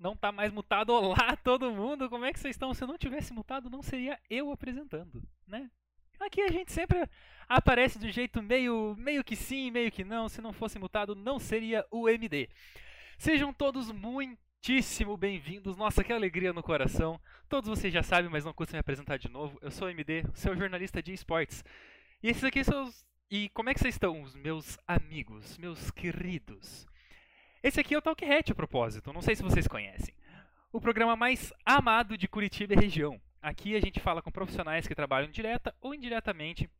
não tá mais mutado. Olá, todo mundo! Como é que vocês estão? Se eu não tivesse mutado, não seria eu apresentando, né? Aqui a gente sempre aparece de um jeito meio, meio que sim, meio que não. Se não fosse mutado, não seria o MD. Sejam todos muitíssimo bem-vindos. Nossa, que alegria no coração. Todos vocês já sabem, mas não custa me apresentar de novo. Eu sou o MD, seu jornalista de esportes. E esses aqui são os... E como é que vocês estão, meus amigos, meus queridos? Esse aqui é o Talk Hat, a propósito, não sei se vocês conhecem. O programa mais amado de Curitiba e região. Aqui a gente fala com profissionais que trabalham direta ou indiretamente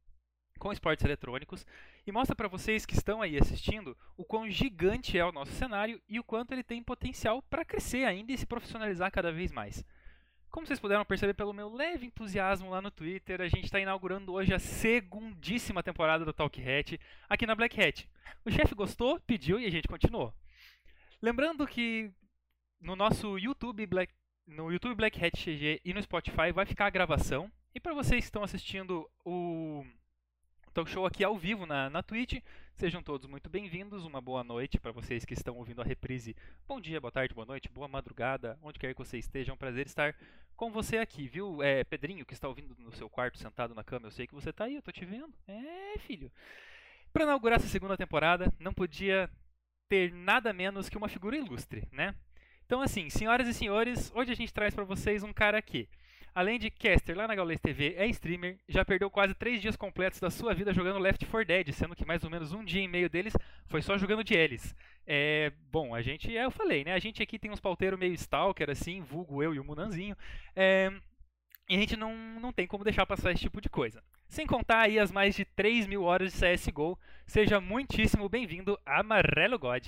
com esportes eletrônicos e mostra para vocês que estão aí assistindo o quão gigante é o nosso cenário e o quanto ele tem potencial para crescer ainda e se profissionalizar cada vez mais. Como vocês puderam perceber pelo meu leve entusiasmo lá no Twitter, a gente está inaugurando hoje a segundíssima temporada do Talk Hat aqui na Black Hat. O chefe gostou, pediu e a gente continuou. Lembrando que no nosso YouTube Black, no YouTube Black Hat GG e no Spotify vai ficar a gravação. E para vocês que estão assistindo o talk show aqui ao vivo na, na Twitch, sejam todos muito bem-vindos. Uma boa noite para vocês que estão ouvindo a reprise. Bom dia, boa tarde, boa noite, boa madrugada, onde quer que vocês estejam. Prazer estar com você aqui, viu? É, Pedrinho, que está ouvindo no seu quarto sentado na cama, eu sei que você está aí, eu tô te vendo. É, filho. Para inaugurar essa segunda temporada, não podia ter nada menos que uma figura ilustre, né? Então, assim, senhoras e senhores, hoje a gente traz para vocês um cara que, além de caster lá na Gaules TV, é streamer, já perdeu quase três dias completos da sua vida jogando Left 4 Dead, sendo que mais ou menos um dia e meio deles foi só jogando de Elis. É, bom, a gente, é, eu falei, né? A gente aqui tem uns pauteiros meio stalker, assim, vulgo eu e o Munanzinho. É, e a gente não, não tem como deixar passar esse tipo de coisa. Sem contar aí as mais de 3 mil horas de CSGO. Seja muitíssimo bem-vindo, Amarelo God.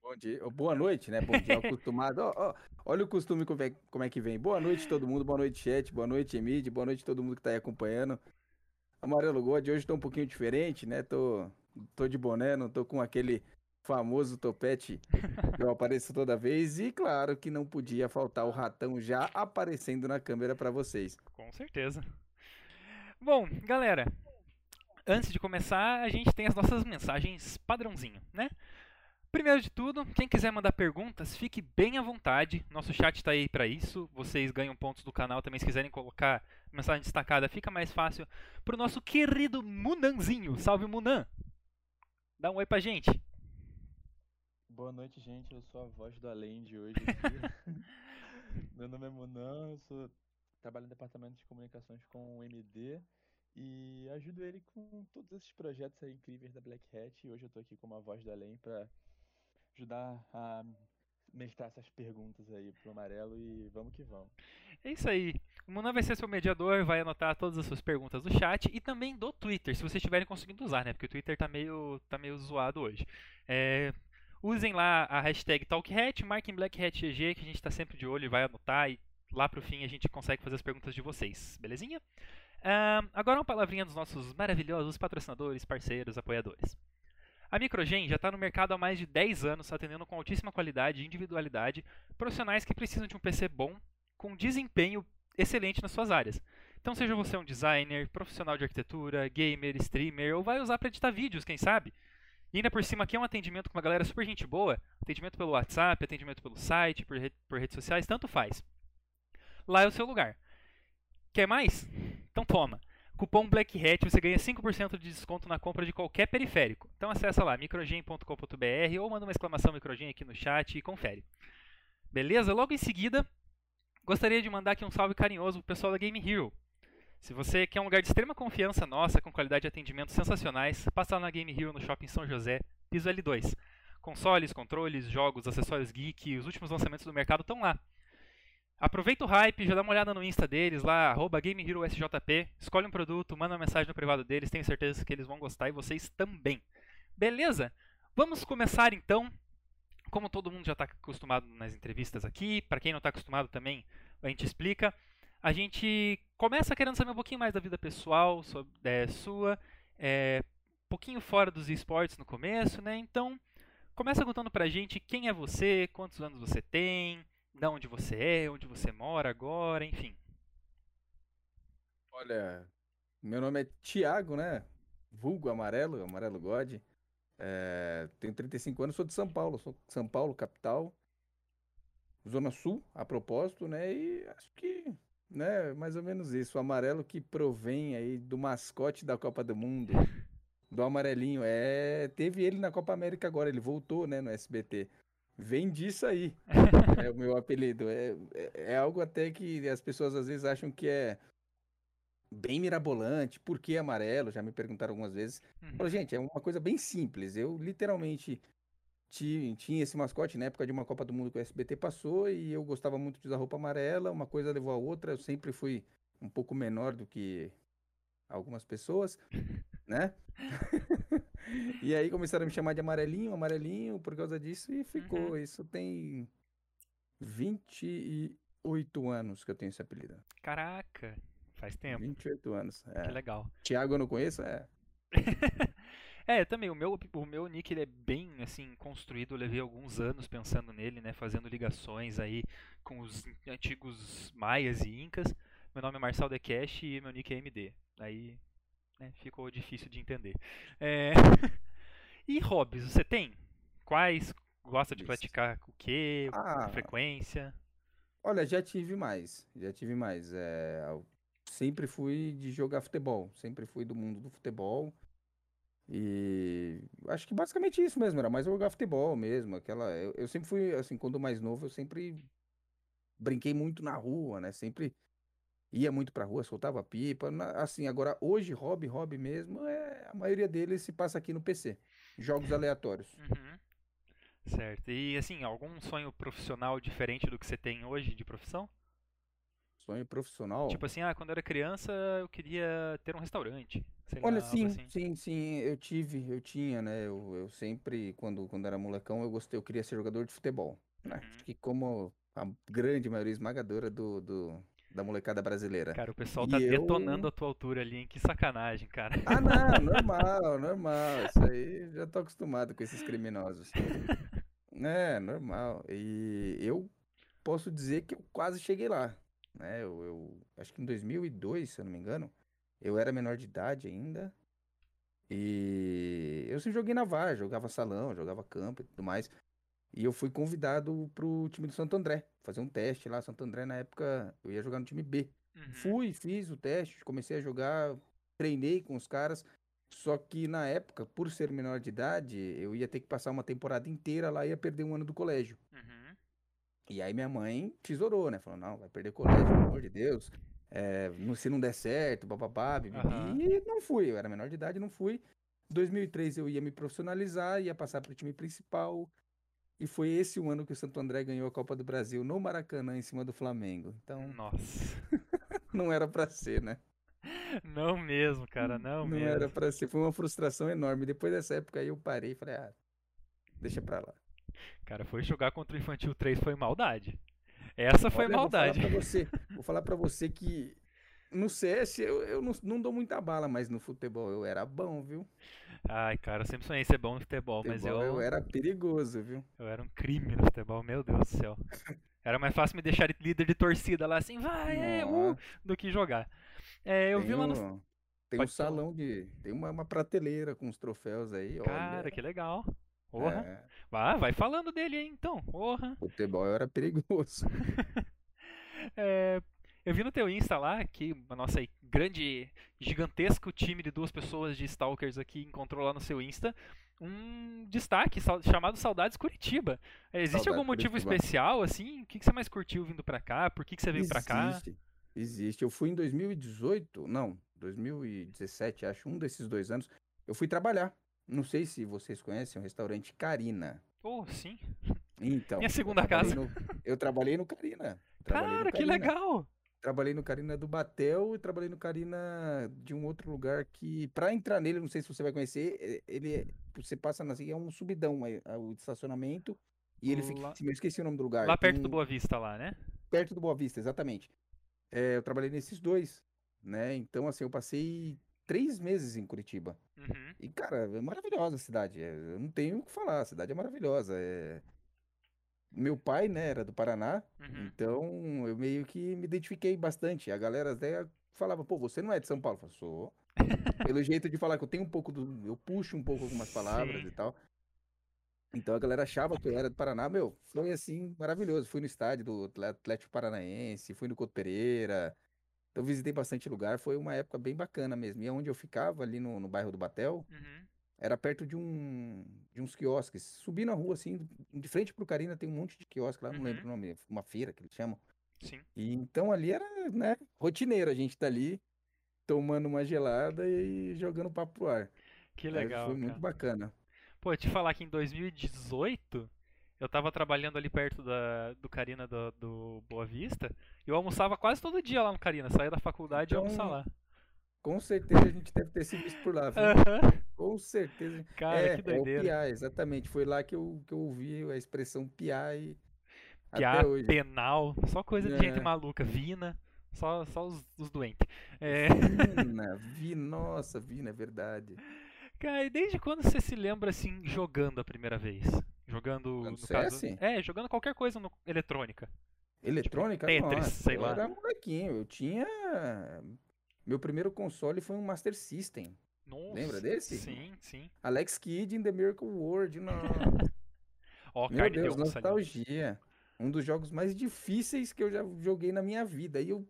Bom dia, boa noite, né? Bom dia, acostumado. oh, oh, olha o costume como é, como é que vem. Boa noite todo mundo, boa noite chat, boa noite Emid, boa noite todo mundo que tá aí acompanhando. Amarelo God, hoje tô um pouquinho diferente, né? Tô, tô de boné, não tô com aquele famoso topete que eu apareço toda vez. E claro que não podia faltar o ratão já aparecendo na câmera para vocês. Com certeza. Bom, galera, antes de começar, a gente tem as nossas mensagens padrãozinho, né? Primeiro de tudo, quem quiser mandar perguntas, fique bem à vontade. Nosso chat está aí para isso. Vocês ganham pontos do canal também. Se quiserem colocar mensagem destacada, fica mais fácil. Para o nosso querido Munanzinho. Salve, Munan! Dá um oi pra gente. Boa noite, gente. Eu sou a voz do além de hoje. Meu nome é Munan, eu sou... trabalho no departamento de comunicações com o MD e ajudo ele com todos esses projetos aí incríveis da Black Hat. E hoje eu tô aqui como a voz do além para ajudar a mestrar essas perguntas aí pro amarelo e vamos que vamos. É isso aí. O Munan vai ser seu mediador, vai anotar todas as suas perguntas do chat e também do Twitter, se vocês estiverem conseguindo usar, né? Porque o Twitter tá meio, tá meio zoado hoje. É, Usem lá a hashtag TalkHat, marquem BlackHatGG, que a gente está sempre de olho e vai anotar. E lá pro fim a gente consegue fazer as perguntas de vocês, belezinha? Agora uma palavrinha dos nossos maravilhosos patrocinadores, parceiros, apoiadores. A Microgen já está no mercado há mais de 10 anos, atendendo com altíssima qualidade e individualidade profissionais que precisam de um PC bom, com desempenho excelente nas suas áreas. Então, seja você um designer, profissional de arquitetura, gamer, streamer, ou vai usar para editar vídeos, quem sabe? E ainda por cima aqui é um atendimento com uma galera super gente boa, atendimento pelo WhatsApp, atendimento pelo site, por, re por redes sociais, tanto faz. Lá é o seu lugar. Quer mais? Então toma. Cupom BLACKHAT você ganha 5% de desconto na compra de qualquer periférico. Então acessa lá microgen.com.br ou manda uma exclamação microgen aqui no chat e confere. Beleza? Logo em seguida, gostaria de mandar aqui um salve carinhoso pro pessoal da Game Hero. Se você quer um lugar de extrema confiança nossa, com qualidade de atendimento sensacionais, passa lá na Game Hero no Shopping São José, piso L2. Consoles, controles, jogos, acessórios geek, os últimos lançamentos do mercado estão lá. Aproveita o hype, já dá uma olhada no Insta deles lá, arroba GameHeroSJP, escolhe um produto, manda uma mensagem no privado deles, tenho certeza que eles vão gostar e vocês também. Beleza? Vamos começar então. Como todo mundo já está acostumado nas entrevistas aqui, para quem não está acostumado também, a gente explica a gente começa querendo saber um pouquinho mais da vida pessoal sobre, é, sua, é, um pouquinho fora dos esportes no começo, né? Então, começa contando pra gente quem é você, quantos anos você tem, de onde você é, onde você mora agora, enfim. Olha, meu nome é Tiago, né? Vulgo Amarelo, Amarelo God. É, tenho 35 anos, sou de São Paulo, sou São Paulo, capital. Zona Sul, a propósito, né? E acho que, né, mais ou menos isso. O amarelo que provém aí do mascote da Copa do Mundo, do amarelinho. É, teve ele na Copa América agora, ele voltou, né, no SBT. Vem disso aí, é o meu apelido. É, é, é algo até que as pessoas às vezes acham que é bem mirabolante. Por que amarelo? Já me perguntaram algumas vezes. Uhum. Falo, gente, é uma coisa bem simples. Eu literalmente ti- tinha esse mascote na época de uma Copa do Mundo que o SBT passou e eu gostava muito de usar roupa amarela. Uma coisa levou a outra. Eu sempre fui um pouco menor do que algumas pessoas, né? E aí começaram a me chamar de amarelinho, amarelinho por causa disso e ficou. Isso tem 28 anos que eu tenho esse apelido. Caraca, faz tempo. 28 anos. Que É. legal. Thiago eu não conheço? É. É, também, o meu, o meu nick ele é bem assim construído, eu levei alguns anos pensando nele, né, fazendo ligações aí com os antigos maias e incas. Meu nome é Marçal Decash e meu nick é MD. Aí, né, ficou difícil de entender. É, E hobbies, você tem? Quais gosta de praticar o quê? Com Ah. frequência? Olha, já tive mais. Já tive mais. É, sempre fui de jogar futebol. Sempre fui do mundo do futebol. E acho que basicamente isso mesmo. Era mais jogar futebol mesmo. Aquela, eu, eu sempre fui, assim, quando mais novo, eu sempre brinquei muito na rua, né? Sempre ia muito pra rua, soltava pipa. na- Assim, agora, hoje, hobby, hobby mesmo, é, a maioria deles se passa aqui no PC. Jogos aleatórios. Uhum. Certo. E assim, algum sonho profissional diferente do que você tem hoje de profissão? Sonho profissional. Tipo assim, ah, quando eu era criança eu queria ter um restaurante. Sei Olha, lá, sim, assim. sim, sim, eu tive, eu tinha, né? Eu, eu sempre, quando, quando era molecão, eu gostei, eu queria ser jogador de futebol, né? Uhum. Acho que como a grande maioria esmagadora do, do- da molecada brasileira. Cara, o pessoal E tá eu- detonando a tua altura ali, hein? Que sacanagem, cara. Ah, não, normal, normal, isso aí, já tô acostumado com esses criminosos. É, normal, e eu posso dizer que eu quase cheguei lá, né? Eu, eu acho que em 2002, se eu não me engano, eu era menor de idade ainda. E eu sempre joguei na VAR, jogava salão, jogava campo e tudo mais. E eu fui convidado pro time do Santo André, fazer um teste lá. Santo André, na época, eu ia jogar no time B. Uhum. Fui, fiz o teste, comecei a jogar, treinei com os caras. Só que na época, por ser menor de idade, eu ia ter que passar uma temporada inteira lá e ia perder um ano do colégio. Uhum. E aí minha mãe tesourou, né? Falou, não, vai perder colégio, pelo amor de Deus. É, não- se não der certo, bababá, bibibi. Aham. E não fui, eu era menor de idade, não fui. 2003 eu ia me profissionalizar, ia passar pro time principal. E foi esse o ano que o Santo André ganhou a Copa do Brasil no Maracanã, em cima do Flamengo. Então, Nossa. não era pra ser, né? Não mesmo, cara, não, Não mesmo. era pra ser. Foi uma frustração enorme. Depois dessa época aí eu parei e falei, ah, deixa pra lá. Cara, foi jogar contra o Infantil 3 foi maldade. Essa foi Olha, vou falar maldade. pra você, vou falar pra você que no CS eu, eu não, não dou muita bala, mas no futebol eu era bom, viu? Ai, cara, eu sempre sonhei ser bom no futebol, mas Futebol eu, eu era perigoso, viu? eu era um crime no futebol, meu Deus do céu. Era mais fácil me deixar líder de torcida lá assim, vai, é, uh, do que jogar. É, eu vi lá no. Tem um Pode falar. salão de. Tem uma, uma prateleira com os troféus aí, Cara, olha. que legal. Porra. É, Vai, vai falando dele aí então. Porra. futebol era perigoso. É, eu vi no teu Insta lá que a nossa grande, gigantesco time de duas pessoas de Stalkers aqui encontrou lá no seu Insta um destaque chamado Saudades Curitiba. É, Existe Saudades algum motivo Curitiba. especial, assim? O que, que você mais curtiu vindo pra cá? Por que, que você veio pra cá? Existe, existe. Eu fui em 2018, não, 2017, acho, um desses dois anos. Eu fui trabalhar. Não sei se vocês conhecem o restaurante Carina. Oh, sim. Então, Minha eu segunda trabalhei casa. no- eu trabalhei no Carina. Trabalhei no Cara, que Carina. legal! Trabalhei no Carina do Batel e trabalhei no Carina de um outro lugar que, pra entrar nele, não sei se você vai conhecer, é- ele é, você passa na é um subidão, é, é o estacionamento, e ele fica Lá- eu esqueci o nome do lugar. Lá perto do um- Boa Vista, lá, né? Perto do Boa Vista, exatamente. É, eu trabalhei nesses dois, né? Então, assim, eu passei três meses em Curitiba. Uhum. E, cara, é maravilhosa a cidade. é, Eu não tenho o que falar, a cidade é maravilhosa. é. Meu pai, né, era do Paraná, Uhum. então eu meio que me identifiquei bastante. A galera até falava, pô, você não é de São Paulo? Eu falei, sou. Pelo jeito de falar que eu tenho um pouco do. Eu puxo um pouco algumas palavras Sim. e tal. Então a galera achava que eu era do Paraná, meu, foi assim, maravilhoso. Fui no estádio do Atlético Paranaense, fui no Couto Pereira, então visitei bastante lugar, foi uma época bem bacana mesmo. E onde eu ficava, ali no, no bairro do Batel, Uhum. era perto de um de uns quiosques. Subi na rua, assim, de frente pro Carina tem um monte de quiosque lá, não lembro Uhum. o nome, uma feira que eles chamam. Sim. E então ali era, né, rotineiro, a gente tá ali tomando uma gelada e jogando papo pro ar. Que Aí legal, foi cara. muito bacana. Pô, te falar que em 2018 eu tava trabalhando ali perto da, do Carina do, do Boa Vista e eu almoçava quase todo dia lá no Carina. Saía da faculdade e ia almoçar Então, lá. Com certeza a gente deve ter se visto por lá, viu? Aham. Com certeza. Cara, é, que é o doideira. exatamente. Foi lá que eu, que eu ouvi a expressão e Piá, até hoje. penal, só coisa de gente É. maluca. Vina, só, só os, os doentes. É, Vina, vi, nossa, Vina, é verdade. cara, e desde quando você se lembra assim, jogando a primeira vez? Jogando, Jogando no caso. CS? É, jogando qualquer coisa no eletrônica. Eletrônica? Tetris, nossa, sei eu lá. era molequinho. Eu tinha. Meu primeiro console foi um Master System. Nossa. Lembra desse? Sim, sim. Alex Kidd in the Miracle World. Nossa. Ó, Meu carne Deus, deu salinho. nostalgia. Um dos jogos mais difíceis que eu já joguei na minha vida. E eu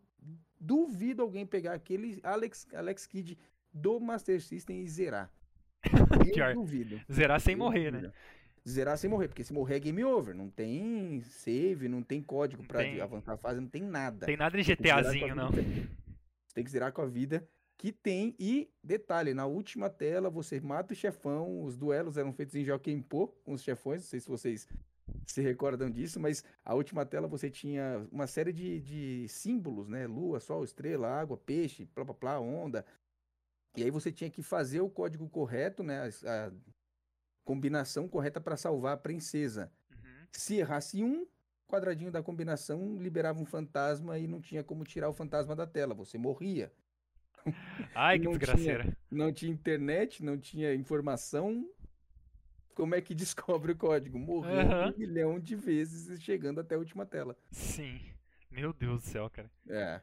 duvido alguém pegar aquele Alex, Alex Kidd do Master System e zerar. Eu duvido. Zerar sem eu morrer, né? Zerar sem morrer, porque se morrer é game over. Não tem save, não tem código Não pra tem. avançar a fase, não tem nada. Tem nada de a GTAzinho, não. Você tem que zerar com a vida que tem. E, detalhe, na última tela você mata o chefão. Os duelos eram feitos em Joaquim-Pô com os chefões. Não sei se vocês se recordam disso, mas a última tela você tinha uma série de, de símbolos, né? Lua, sol, estrela, água, peixe, plá, plá, plá, onda. E aí você tinha que fazer o código correto, né? as- A combinação correta para salvar a princesa. Uhum. Se errasse um quadradinho da combinação, liberava um fantasma e não tinha como tirar o fantasma da tela, você morria. Ai, que Não tinha- desgraceira. Não tinha internet, não tinha informação. Como é que descobre o código? Morrendo Aham. um milhão de vezes chegando até a última tela. Sim. Meu Deus do céu, cara. É,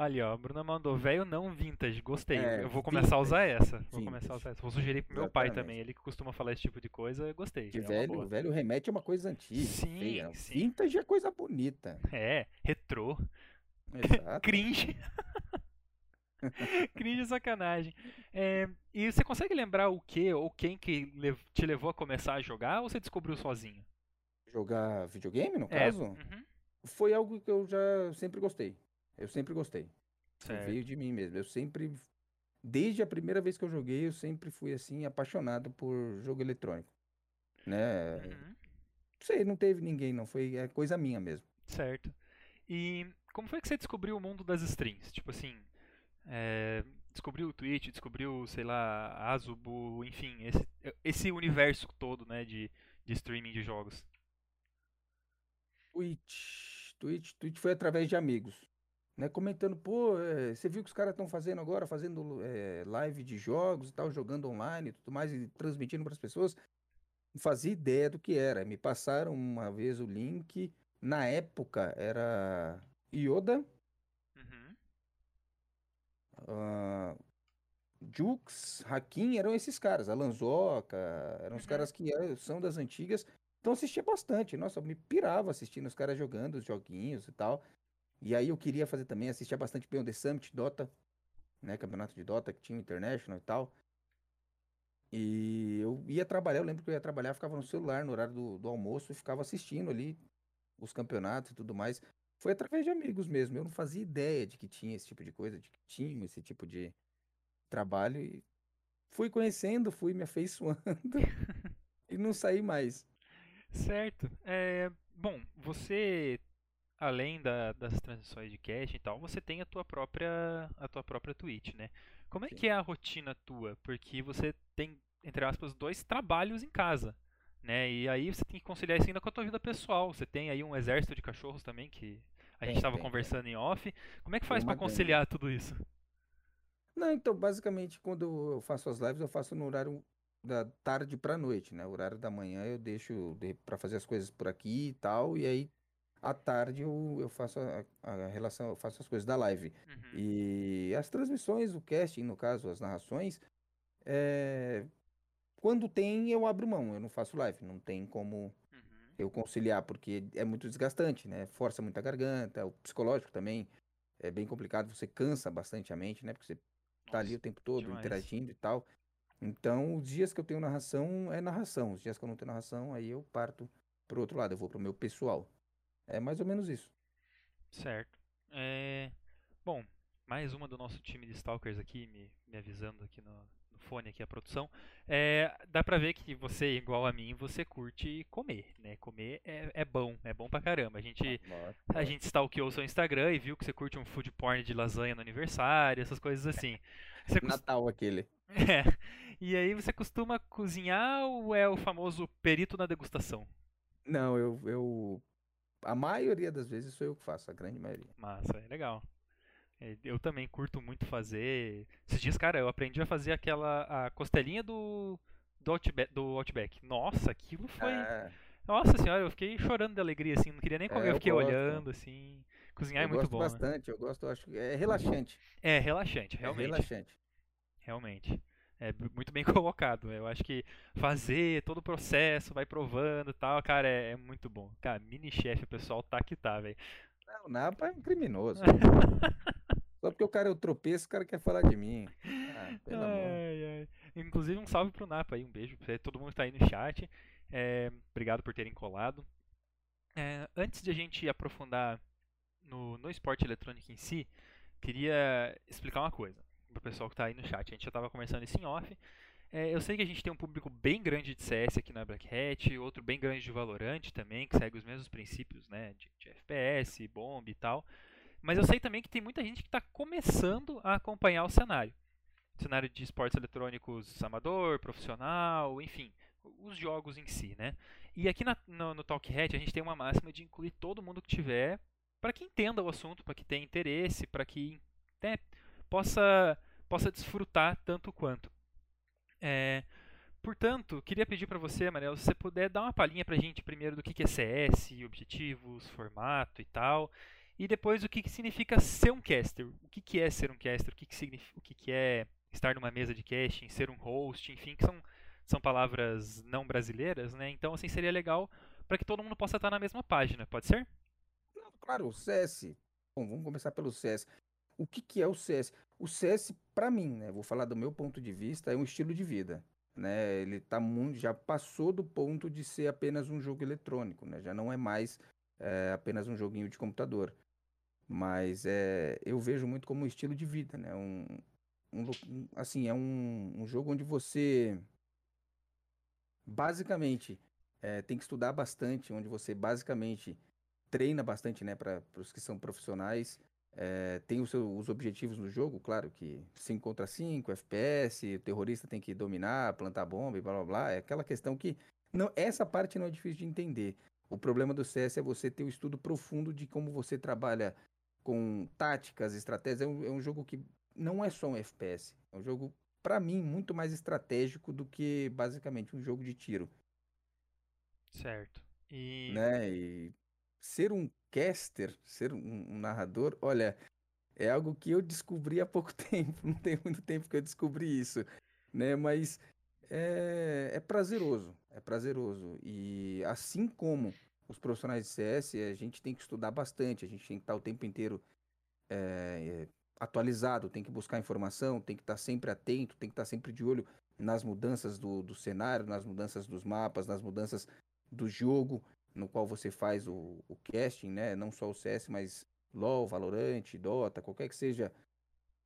Ali, ó, a Bruna mandou, velho não vintage, gostei. É, eu vou começar a usar essa. Vou vintage, começar a usar essa. Vou sugerir pro meu pai exatamente. também, ele que costuma falar esse tipo de coisa, eu gostei. é velho, velho remete a uma coisa antiga, Sim, feia. sim. Vintage é coisa bonita. É, retrô, Exato. cringe. cringe sacanagem. É, e você consegue lembrar o que ou quem que te levou a começar a jogar ou você descobriu sozinho? Jogar videogame, no É, caso, uhum, foi algo que eu já sempre gostei. Eu sempre gostei. Veio de mim mesmo. Eu sempre, desde a primeira vez que eu joguei, eu sempre fui assim apaixonado por jogo eletrônico, né? Uhum. Não sei, não teve ninguém, não foi é coisa minha mesmo. Certo. E como foi que você descobriu o mundo das streams? Tipo assim, é, descobriu o Twitch, descobriu, sei lá, a Azubu, enfim, esse, esse universo todo, né, de, de streaming de jogos. Twitch, Twitch, Twitch foi através de amigos, né? Comentando, pô, é, você viu que os caras estão fazendo agora, fazendo é, live de jogos e tal, jogando online e tudo mais, e transmitindo para as pessoas. Não fazia ideia do que era. Me passaram uma vez o link. Na época era Yoda, Uhum. Jux, Hakim, eram esses caras, Alanzoca, eram os Uhum. caras que eram- são das antigas. Então assistia bastante. Nossa, eu me pirava assistindo os caras jogando os joguinhos e tal. E aí eu queria fazer também, assistia bastante Beyond the Summit, Dota, né? Campeonato de Dota que tinha o International e tal. E eu ia trabalhar, eu lembro que eu ia trabalhar, ficava no celular no horário do, do almoço e ficava assistindo ali os campeonatos e tudo mais. Foi através de amigos mesmo. Eu não fazia ideia de que tinha esse tipo de coisa, de que tinha esse tipo de trabalho. E fui conhecendo, fui me afeiçoando e não saí mais. Certo. É, bom, você, além da- das transições de cache e tal, você tem a tua própria, a tua própria Twitch, né? Como é Sim. que é a rotina tua? Porque você tem, entre aspas, dois trabalhos em casa, né? E aí você tem que conciliar isso ainda com a tua vida pessoal. Você tem aí um exército de cachorros também que a gente estava tem, tem. conversando em off. Como é que faz gangue. conciliar tudo isso? Não, então, basicamente, quando eu faço as lives, eu faço no horário da tarde pra noite, né? O horário da manhã eu deixo de, para fazer as coisas por aqui e tal, e aí à tarde eu, eu faço a, a relação, eu faço as coisas da live. Uhum. E as transmissões, o casting, no caso, as narrações, é, quando tem, eu abro mão, eu não faço live, não tem como Uhum. eu conciliar, porque é muito desgastante, né? Força muito a garganta, o psicológico também é bem complicado, você cansa bastante a mente, né? Porque você tá ali Nossa, o tempo todo demais. interagindo e tal. Então, os dias que eu tenho narração é narração, os dias que eu não tenho narração, aí eu parto pro outro lado, eu vou pro meu pessoal. É mais ou menos isso. Certo. É, Bom, mais uma do nosso time de Stalkers aqui, me, me avisando aqui no, no fone, aqui a produção. É, dá pra ver que você, igual a mim, você curte comer, né? Comer é, é bom, é bom pra caramba. A gente, a gente stalkeou o seu Instagram e viu que você curte um food porn de lasanha no aniversário, essas coisas assim. Você Natal aquele. É. E aí você costuma cozinhar ou é o famoso perito na degustação? Não, eu, eu. A maioria das vezes sou eu que faço, a grande maioria. Massa, é legal. É, Eu também curto muito fazer. Esses dias, cara, eu aprendi a fazer aquela a costelinha do do Outback, do Outback. Nossa, aquilo foi. Ah, Nossa senhora, eu fiquei chorando de alegria, assim, não queria nem comer, É, eu eu fiquei gosto. olhando, assim. Cozinhar eu é muito gosto bom. né? bastante, eu gosto, eu acho que é relaxante. É relaxante, É realmente. relaxante. Realmente. É muito bem colocado. Eu acho que fazer todo o processo, vai provando e tal, cara, é, é muito bom. Cara, mini chefe, o pessoal tá que tá, velho. Não, o Napa é um criminoso. Só porque o cara é o tropeço, o cara quer falar de mim. Ah, pelo amor. Ai, ai. Inclusive, um salve pro Napa aí, um beijo pra todo mundo que tá aí no chat. É, obrigado por terem colado. É, antes de a gente aprofundar no, no esporte eletrônico em si, queria explicar uma coisa pro pessoal que tá aí no chat. A gente já tava conversando isso em off. É, eu sei que a gente tem um público bem grande de CS aqui na Black Hat, outro bem grande de Valorant também, que segue os mesmos princípios, né, de, de FPS, bomb e tal. Mas eu sei também que tem muita gente que está começando a acompanhar o cenário. Cenário de esportes eletrônicos amador, profissional, enfim, os jogos em si, né? E aqui na- no, no Talkhead a gente tem uma máxima de incluir todo mundo que tiver, para que entenda o assunto, para que tenha interesse, para que né, possa, possa desfrutar tanto quanto. É, portanto, queria pedir para você, Amarelo, se você puder dar uma palhinha para a gente primeiro do que é CS, objetivos, formato e tal, e depois o que, que significa ser um caster. O que, que é ser um caster, o que, que, significa, o que, que é estar numa mesa de casting, ser um host, enfim, que são, são palavras não brasileiras, né? Então, assim, seria legal para que todo mundo possa estar na mesma página, pode ser? Claro, o CS. Bom, vamos começar pelo CS. O que, que é o CS? O CS, pra mim, né? Vou falar do meu ponto de vista, é um estilo de vida. Né? Ele tá muito, já passou do ponto de ser apenas um jogo eletrônico, né? Já não é mais é, apenas um joguinho de computador. Mas é, eu vejo muito como um estilo de vida, né? Um, um- assim, é um, um jogo onde você basicamente é, tem que estudar bastante, onde você basicamente treina bastante, né, para os que são profissionais. É, tem os, seus, os objetivos no jogo, claro que 5 contra 5, FPS, o terrorista tem que dominar, plantar bomba e blá blá blá. É aquela questão que. não Essa parte não é difícil de entender. O problema do CS é você ter o estudo profundo de como você trabalha com táticas, estratégias. É um, é um jogo que não é só um FPS. É um jogo, para mim, muito mais estratégico do que basicamente um jogo de tiro. Certo. E né? E ser um caster, ser um, narrador, olha, é algo que eu descobri há pouco tempo. Não tem muito tempo que eu descobri isso, né? Mas é, é prazeroso, é prazeroso. E assim como os profissionais de CS, a gente tem que estudar bastante, a gente tem que estar o tempo inteiro é, atualizado, tem que buscar informação, tem que estar sempre atento, tem que estar sempre de olho nas mudanças do, do cenário, nas mudanças dos mapas, nas mudanças do jogo no qual você faz o, o casting, né? Não só o CS, mas LoL, Valorant, Dota, qualquer que seja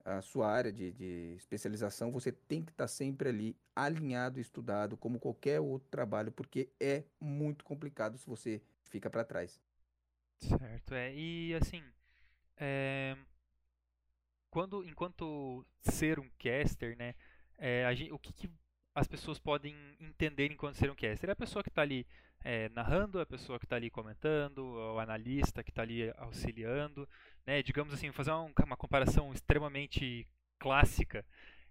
a sua área de, de especialização, você tem que estar sempre ali alinhado, estudado, como qualquer outro trabalho, porque é muito complicado se você fica para trás. Certo, é. E assim, é, quando, enquanto ser um caster, né, é, a gen- o que, que as pessoas podem entender enquanto ser um caster? É a pessoa que está ali é, narrando, é a pessoa que está ali comentando, o analista que está ali auxiliando, né, digamos assim, fazer uma, uma comparação extremamente clássica.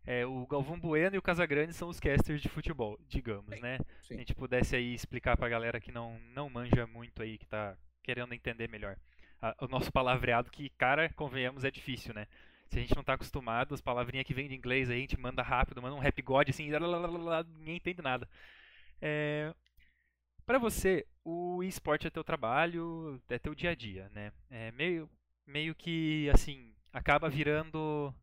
É, o Galvão Bueno e o Casagrande são os casters de futebol, digamos, né? Se Sim. a gente pudesse aí explicar pra galera que não, não manja muito aí, que tá querendo entender melhor. a- o nosso palavreado que, cara, convenhamos, é difícil, né? Se a gente não tá acostumado, as palavrinhas que vêm de inglês aí, a gente manda rápido, manda um rap god assim, ninguém entende nada. É, para você, o esporte é teu trabalho, é teu dia a dia, né? É meio, meio que, assim, acaba virando...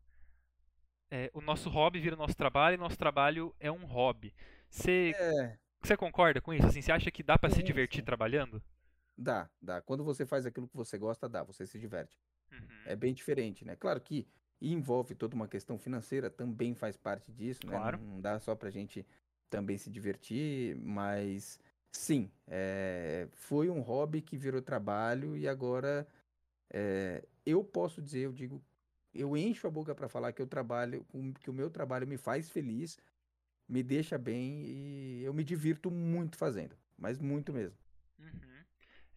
É, o nosso hobby vira nosso trabalho e nosso trabalho é um hobby. Você É, você concorda com isso? Assim, você acha que dá pra se divertir trabalhando? dá, dá. Quando você faz aquilo que você gosta, dá, você se diverte. Uhum. É bem diferente, né? Claro que envolve toda uma questão financeira, também faz parte disso, né? Claro. Não, dá só pra gente também se divertir, mas sim, é, foi um hobby que virou trabalho e agora é, eu posso dizer, eu digo, eu encho a boca pra falar que eu trabalho, que o meu trabalho me faz feliz, me deixa bem e eu me divirto muito fazendo, mas muito mesmo. Uhum.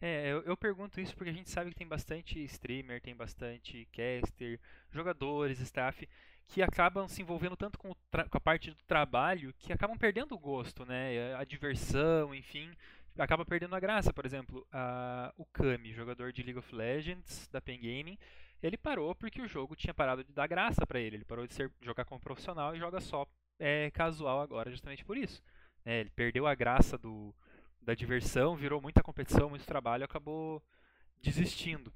É, eu, eu pergunto isso porque a gente sabe que tem bastante streamer, tem bastante caster, jogadores, staff, que acabam se envolvendo tanto com, com a parte do trabalho que acabam perdendo o gosto, né? A diversão, enfim, acaba perdendo a graça. Por exemplo, a- o Kami, jogador de League of Legends da Pen Gaming, ele parou porque o jogo tinha parado de dar graça pra ele. Ele parou de ser, jogar como profissional e joga só é, casual agora, justamente por isso. né? ele perdeu a graça do, da diversão, virou muita competição, muito trabalho, acabou desistindo.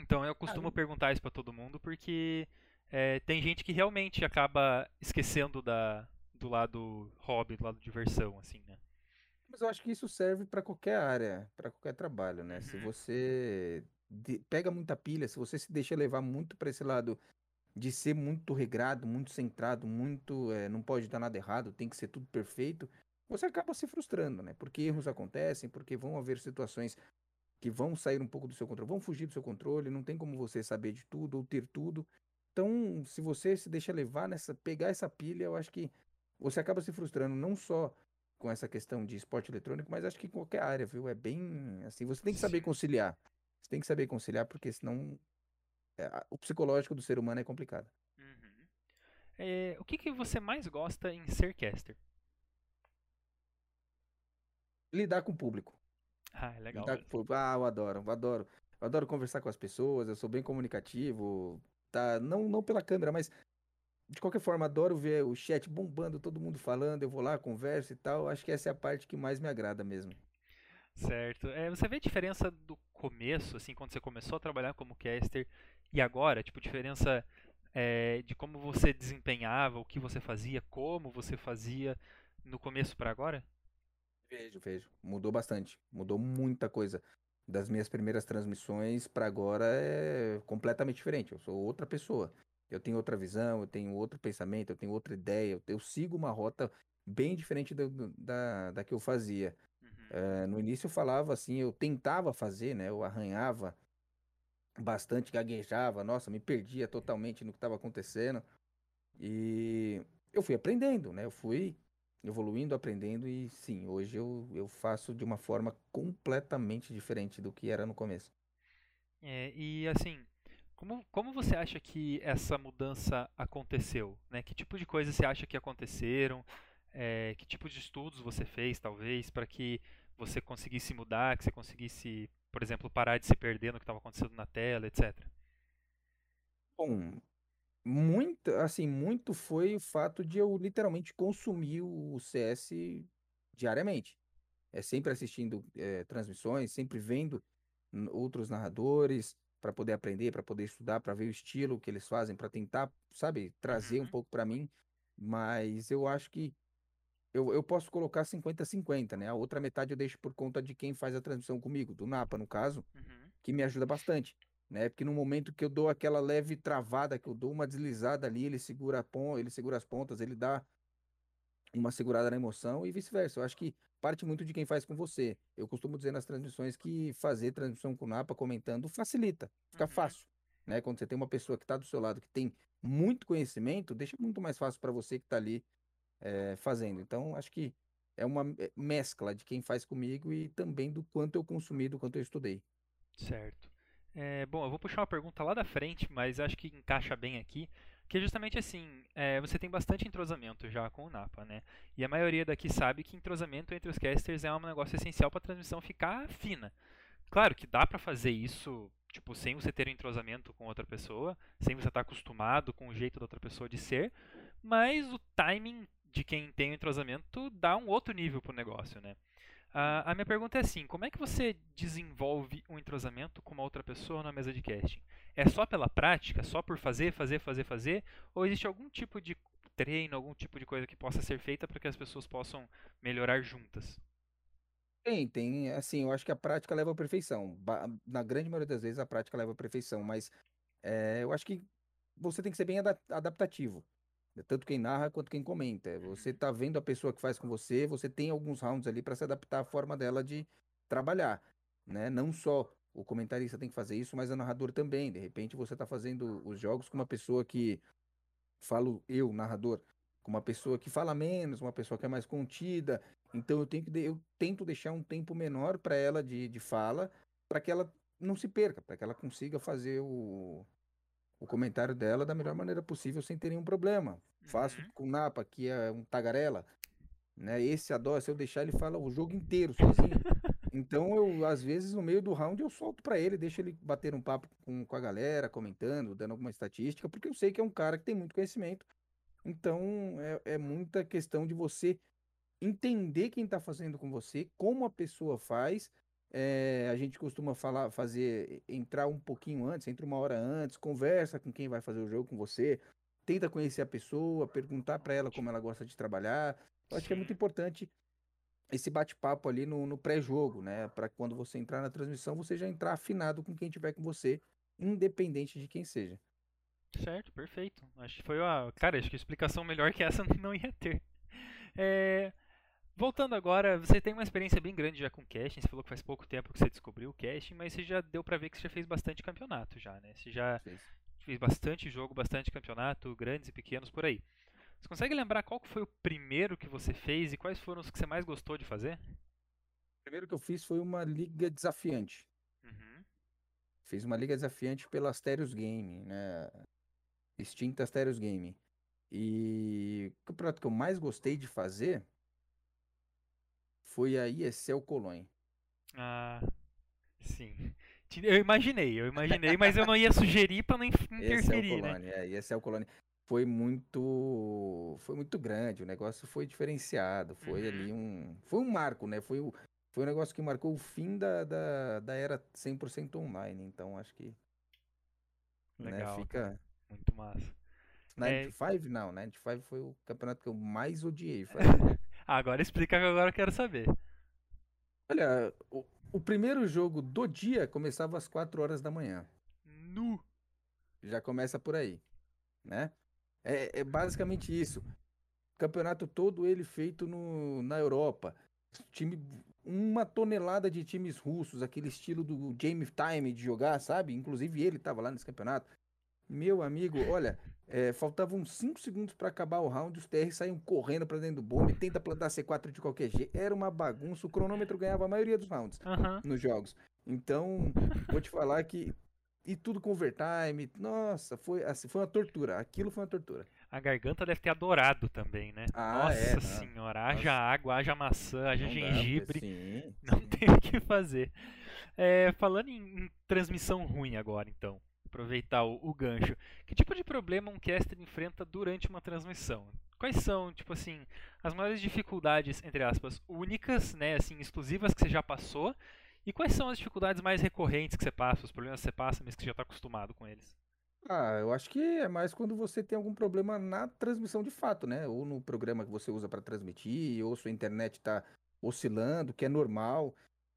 Então eu costumo Ah, perguntar isso pra todo mundo porque é, tem gente que realmente acaba esquecendo da, do lado hobby, do lado diversão, assim, né? Mas eu acho que isso serve para qualquer área, para qualquer trabalho, né? Se Uhum. você de- pega muita pilha, se você se deixa levar muito para esse lado de ser muito regrado, muito centrado, muito, eh, não pode dar nada errado, tem que ser tudo perfeito, você acaba se frustrando, né? Porque erros acontecem, porque vão haver situações que vão sair um pouco do seu controle, vão fugir do seu controle, não tem como você saber de tudo ou ter tudo. Então, se você se deixa levar nessa, pegar essa pilha, eu acho que você acaba se frustrando não só com essa questão de esporte eletrônico, mas acho que em qualquer área, viu? É bem assim, você tem que saber conciliar. Você tem que saber conciliar, porque senão é, o psicológico do ser humano é complicado. Uhum. É, o que, que você mais gosta em ser caster? Lidar com o público. Ah, é legal. Lidar com o público. Ah, eu adoro, eu adoro. Eu adoro conversar com as pessoas, eu sou bem comunicativo, tá? Não, não pela câmera, mas de qualquer forma, adoro ver o chat bombando, todo mundo falando, eu vou lá, converso e tal. Acho que essa é a parte que mais me agrada mesmo. Certo. É, você vê a diferença do começo, assim, quando você começou a trabalhar como caster e agora? Tipo, diferença é, de como você desempenhava, o que você fazia, como você fazia no começo para agora? Vejo, vejo. Mudou bastante. Mudou muita coisa. Das minhas primeiras transmissões para agora é completamente diferente. Eu sou outra pessoa. Eu tenho outra visão, eu tenho outro pensamento, eu tenho outra ideia. Eu, eu sigo uma rota bem diferente do- do- da, da que eu fazia. Uhum. Eh, no início eu falava assim, eu tentava fazer, né? Eu arranhava bastante, gaguejava, nossa, me perdia totalmente no que estava acontecendo. E eu fui aprendendo, né? Eu fui evoluindo, aprendendo e sim, hoje eu, eu faço de uma forma completamente diferente do que era no começo. É, e assim, como, como você acha que essa mudança aconteceu? Né? Que tipo de coisas você acha que aconteceram? É, que tipo de estudos você fez, talvez, para que você conseguisse mudar, que você conseguisse, por exemplo, parar de se perder no que estava acontecendo na tela, etc. Bom, muito, assim, muito foi o fato de eu literalmente consumir o CS diariamente. É sempre assistindo eh, transmissões, sempre vendo outros narradores para poder aprender, para poder estudar, para ver o estilo que eles fazem, para tentar, sabe, trazer um Uhum. pouco para mim. Mas eu acho que eu, eu posso colocar 50-50, né? A outra metade eu deixo por conta de quem faz a transmissão comigo, do Napa, no caso Uhum. que me ajuda bastante, né? Porque no momento que eu dou aquela leve travada, que eu dou uma deslizada ali, ele segura a pon ele segura as pontas, ele dá uma segurada na emoção e vice-versa. Eu acho que parte muito de quem faz com você. Eu costumo dizer nas transmissões que fazer transmissão com o Napa comentando facilita, fica Uhum. fácil, né? Quando você tem uma pessoa que está do seu lado, que tem muito conhecimento, deixa muito mais fácil para você que está ali eh, fazendo. Então, acho que é uma mescla de quem faz comigo e também do quanto eu consumi, do quanto eu estudei. Certo. É, bom, eu vou puxar uma pergunta lá da frente, mas acho que encaixa bem aqui, que é justamente assim, é, você tem bastante entrosamento já com o Napa, né? E a maioria daqui sabe que entrosamento entre os casters é um negócio essencial para a transmissão ficar fina. Claro que dá para fazer isso tipo, sem você ter um entrosamento com outra pessoa, sem você estar acostumado com o jeito da outra pessoa de ser, mas o timing de quem tem o entrosamento dá um outro nível pro negócio, né? Uh, a minha pergunta é assim: como é que você desenvolve um entrosamento com uma outra pessoa na mesa de casting? É só pela prática, só por fazer, fazer, fazer, fazer? Ou existe algum tipo de treino, algum tipo de coisa que possa ser feita para que as pessoas possam melhorar juntas? Tem, tem. Assim, eu acho que a prática leva à perfeição. Na grande maioria das vezes, a prática leva à perfeição, mas é, eu acho que você tem que ser bem adaptativo. Tanto quem narra quanto quem comenta. Você tá vendo a pessoa que faz com você, você tem alguns rounds ali para se adaptar à forma dela de trabalhar, né? Não só o comentarista tem que fazer isso, mas o narrador também. De repente você tá fazendo os jogos com uma pessoa que falo eu, narrador, com uma pessoa que fala menos, uma pessoa que é mais contida. Então eu tenho que eu tento deixar um tempo menor para ela de, de fala, para que ela não se perca, para que ela consiga fazer o, o comentário dela da melhor maneira possível sem ter nenhum problema. Faço Uhum. com o Napa, que é um tagarela, né? Esse adora, se eu deixar ele fala o jogo inteiro sozinho. Então eu, às vezes, no meio do round, eu solto pra ele, deixo ele bater um papo com, com a galera, comentando, dando alguma estatística, porque eu sei que é um cara que tem muito conhecimento. Então é, é muita questão de você entender quem tá fazendo com você, como a pessoa faz. É, a gente costuma falar, fazer, entrar um pouquinho antes, entre uma hora antes, conversa com quem vai fazer o jogo com você, tenta conhecer a pessoa, perguntar para ela como ela gosta de trabalhar. Eu acho que é muito importante esse bate-papo ali no, no pré-jogo, né? Para quando você entrar na transmissão, você já entrar afinado com quem tiver com você, independente de quem seja. Certo, perfeito. Acho que foi a. Cara, acho que explicação melhor que essa não ia ter. É, Voltando agora, você tem uma experiência bem grande já com casting. Você falou que faz pouco tempo que você descobriu o casting, mas você já deu pra ver que você já fez bastante campeonato já, né? Você já Fez. fez bastante jogo, bastante campeonato, grandes e pequenos por aí. Você consegue lembrar qual foi o primeiro que você fez e quais foram os que você mais gostou de fazer? O primeiro que eu fiz foi uma liga desafiante. Uhum. Fiz uma liga desafiante pela Asterios Game, né? Extinta Asterios Game. E o campeonato que eu mais gostei de fazer foi a ESL Cologne. Ah, sim. Eu imaginei, eu imaginei, mas eu não ia sugerir pra não interferir, né? Cologne, é, ESL Cologne. Foi muito, foi muito grande, o negócio foi diferenciado, foi Uhum. ali um, foi um marco, né? Foi, o, foi um negócio que marcou o fim da, da, da era 100% online, então acho que, né, Legal, fica... Muito massa. 95? Não, 95 foi o campeonato que eu mais odiei agora explica que agora eu quero saber. Olha, o, o primeiro jogo do dia começava às 4 horas da manhã. Nu. Já começa por aí, né? É, é basicamente isso. Campeonato todo ele feito no, na Europa. Time, uma tonelada de times russos, aquele estilo do Jamie Time de jogar, sabe? Inclusive ele estava lá nesse campeonato. Meu amigo, olha, é, faltavam 5 segundos para acabar o round, os TR saíam correndo para dentro do bombe, tenta plantar C4 de qualquer jeito. Era uma bagunça, o cronômetro ganhava a maioria dos rounds nos jogos. Então, vou te falar que. E tudo com overtime. Nossa, foi, assim, foi uma tortura. Aquilo foi uma tortura. A garganta deve ter adorado também, né? Ah, Nossa é, não. senhora, haja água, haja maçã, haja Não dá, gengibre. Sim, Não sim. tem o que fazer. É, falando em, em transmissão ruim agora, então. Aproveitar o, o gancho. Que tipo de problema um caster enfrenta durante uma transmissão? Quais são, tipo assim, as maiores dificuldades, entre aspas, únicas, né, assim, exclusivas que você já passou? E quais são as dificuldades mais recorrentes que você passa, os problemas que você passa, mas que você já está acostumado com eles? Ah, eu acho que é mais quando você tem algum problema na transmissão de fato, né? Ou no programa que você usa para transmitir, ou sua internet está oscilando, que é normal.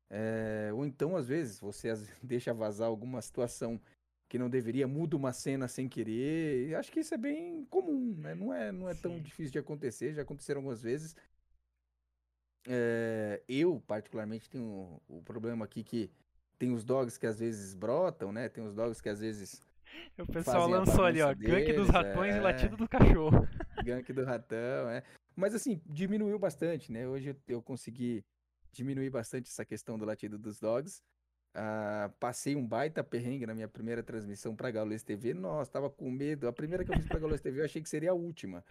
É, ou então, às vezes, você deixa vazar alguma situação que não deveria, muda uma cena sem querer. E acho que isso é bem comum, né? Não é, não é tão difícil de acontecer, já aconteceram algumas vezes. É, eu, particularmente, tenho o problema aqui que tem os dogs que às vezes brotam, né? Tem os dogs que às vezes O pessoal lançou ali, ó, gank dos ratões e é. latido do cachorro. gank do ratão, é. Mas assim, diminuiu bastante, né? Hoje eu consegui diminuir bastante essa questão do latido dos dogs. Ah, passei um baita perrengue na minha primeira transmissão pra Gaules TV. Nossa, tava com medo. A primeira que eu fiz pra Gaules TV eu achei que seria a última.